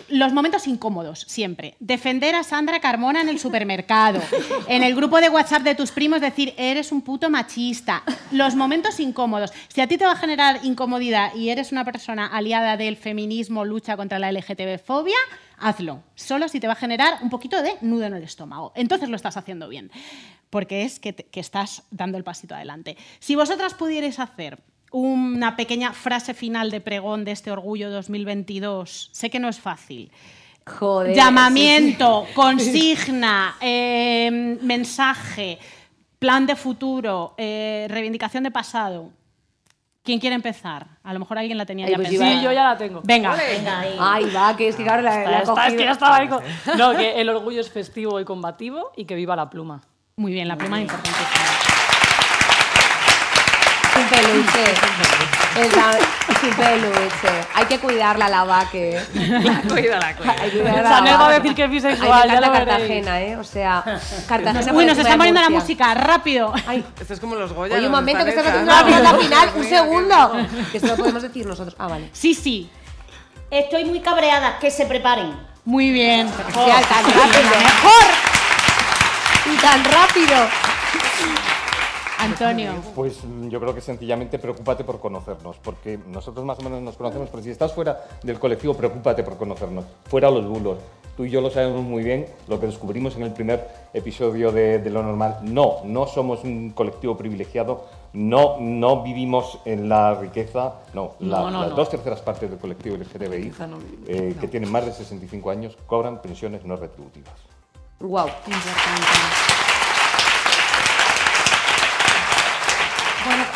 los momentos incómodos, siempre. Defender a Sandra Carmona en el supermercado, en el grupo de WhatsApp de tus primos, decir, eres un puto machista. Los momentos incómodos. Si a ti te va a generar incomodidad y eres una persona aliada del feminismo, lucha contra la LGTB-fobia, hazlo. Solo si te va a generar un poquito de nudo en el estómago. Entonces lo estás haciendo bien. Porque es que, que estás dando el pasito adelante. Si vosotras pudierais hacer una pequeña frase final de pregón de este Orgullo 2022, sé que no es fácil. Joder. Llamamiento, consigna, eh, mensaje, plan de futuro, eh, reivindicación de pasado. ¿Quién quiere empezar? A lo mejor alguien la tenía Ay, ya pues pensada. Sí, yo ya la tengo. Venga. Venga, ahí. Ay, va, que es que claro, la, la he Ya está, es que ya estaba ahí con- No, que el orgullo es festivo y combativo y que viva la pluma. Muy bien, la pluma importante. Sin peluche. La- sin peluche. Hay que cuidarla, la vaque. Cuídala, [laughs] cuídala. Hay que cuidarla, la Chanel va a vaque. decir que es Ay, bisexual, me veréis. Cartagena, ¿eh? O sea, Cartagena. [laughs] Uy, nos está poniendo la música, rápido. Esto es como los Goya. Oye, un momento, que estamos haciendo la ronda final. Un que- segundo. Que esto lo podemos decir nosotros. Ah, vale. Sí, sí. Estoy muy cabreada, que se preparen. Muy bien. O sea, tan rápido. ¡Mejor! Y tan rápido. Antonio. [laughs] Pues mm, yo creo que sencillamente preocúpate por conocernos, porque nosotros más o menos nos conocemos, pero si estás fuera del colectivo, preocúpate por conocernos, fuera los bulos. Tú y yo lo sabemos muy bien, lo que descubrimos en el primer episodio de, de Lo Normal. No, no somos un colectivo privilegiado, no, no vivimos en la riqueza, no. la- No, no, las no. dos terceras partes del colectivo LGTBI, eh, que tienen más de 65 años, cobran pensiones no retributivas. Wow. Bueno,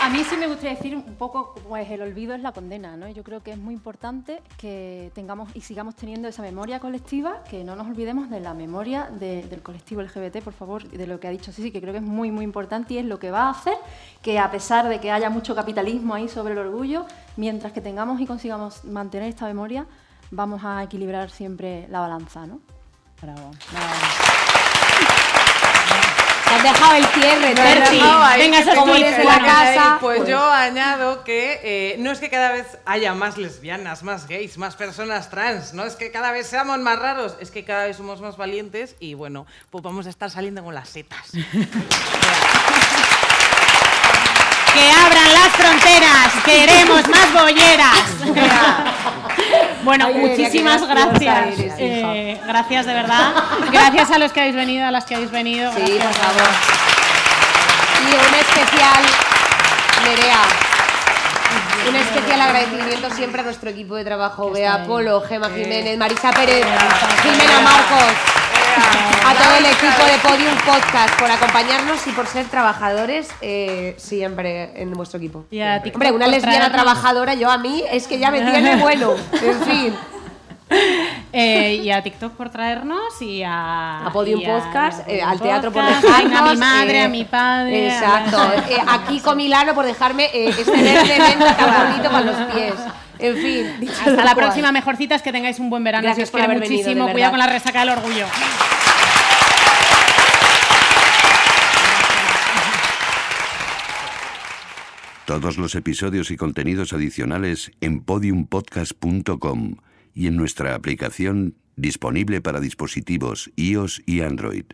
a mí sí me gustaría decir un poco, pues el olvido es la condena, ¿no? Yo creo que es muy importante que tengamos y sigamos teniendo esa memoria colectiva, que no nos olvidemos de la memoria de- del colectivo LGBT, por favor, de lo que ha dicho Sisi, que creo que es muy, muy importante y es lo que va a hacer que a pesar de que haya mucho capitalismo ahí sobre el orgullo, mientras que tengamos y consigamos mantener esta memoria, vamos a equilibrar siempre la balanza, ¿no? Bravo. Te has dejado el cierre, ahí, venga, que esa tengo es tu que idea. la casa. Pues, pues- yo añado que eh, no es que cada vez haya más lesbianas, más gays, más personas trans, no es que cada vez seamos más raros, es que cada vez somos más valientes y bueno, pues vamos a estar saliendo con las setas. [laughs] Que abran las fronteras, queremos más bolleras. [laughs] Bueno, Ay, muchísimas gracias. Eh, gracias de verdad. Gracias a los que habéis venido, a las que habéis venido. Sí, Gracias. por favor. Y un especial, Nerea. Un especial agradecimiento siempre a nuestro equipo de trabajo, Bea Polo, Gema Jiménez, Marisa Pérez, Jimena Marcos, a todo el equipo de Podium Podcast por acompañarnos y por ser trabajadores eh, siempre en vuestro equipo. Y a TikTok Hombre, una lesbiana trabajadora, yo a mí es que ya me tiene [laughs] bueno. En fin. Eh, y a TikTok por traernos y a, A Podium y Podcast, eh, al teatro por dejarnos. A mi madre, eh, a mi padre. a- Exacto. Eh, a Kiko Milano por dejarme eh, este verde tan bonito para los pies. En fin. [laughs] dicho Hasta la cual. próxima, mejorcitas, que tengáis un buen verano. Gracias os venido, de muchísimo. verdad. Cuidado con la resaca del orgullo. Todos los episodios y contenidos adicionales en podiumpodcast.com y en nuestra aplicación disponible para dispositivos iOS y Android.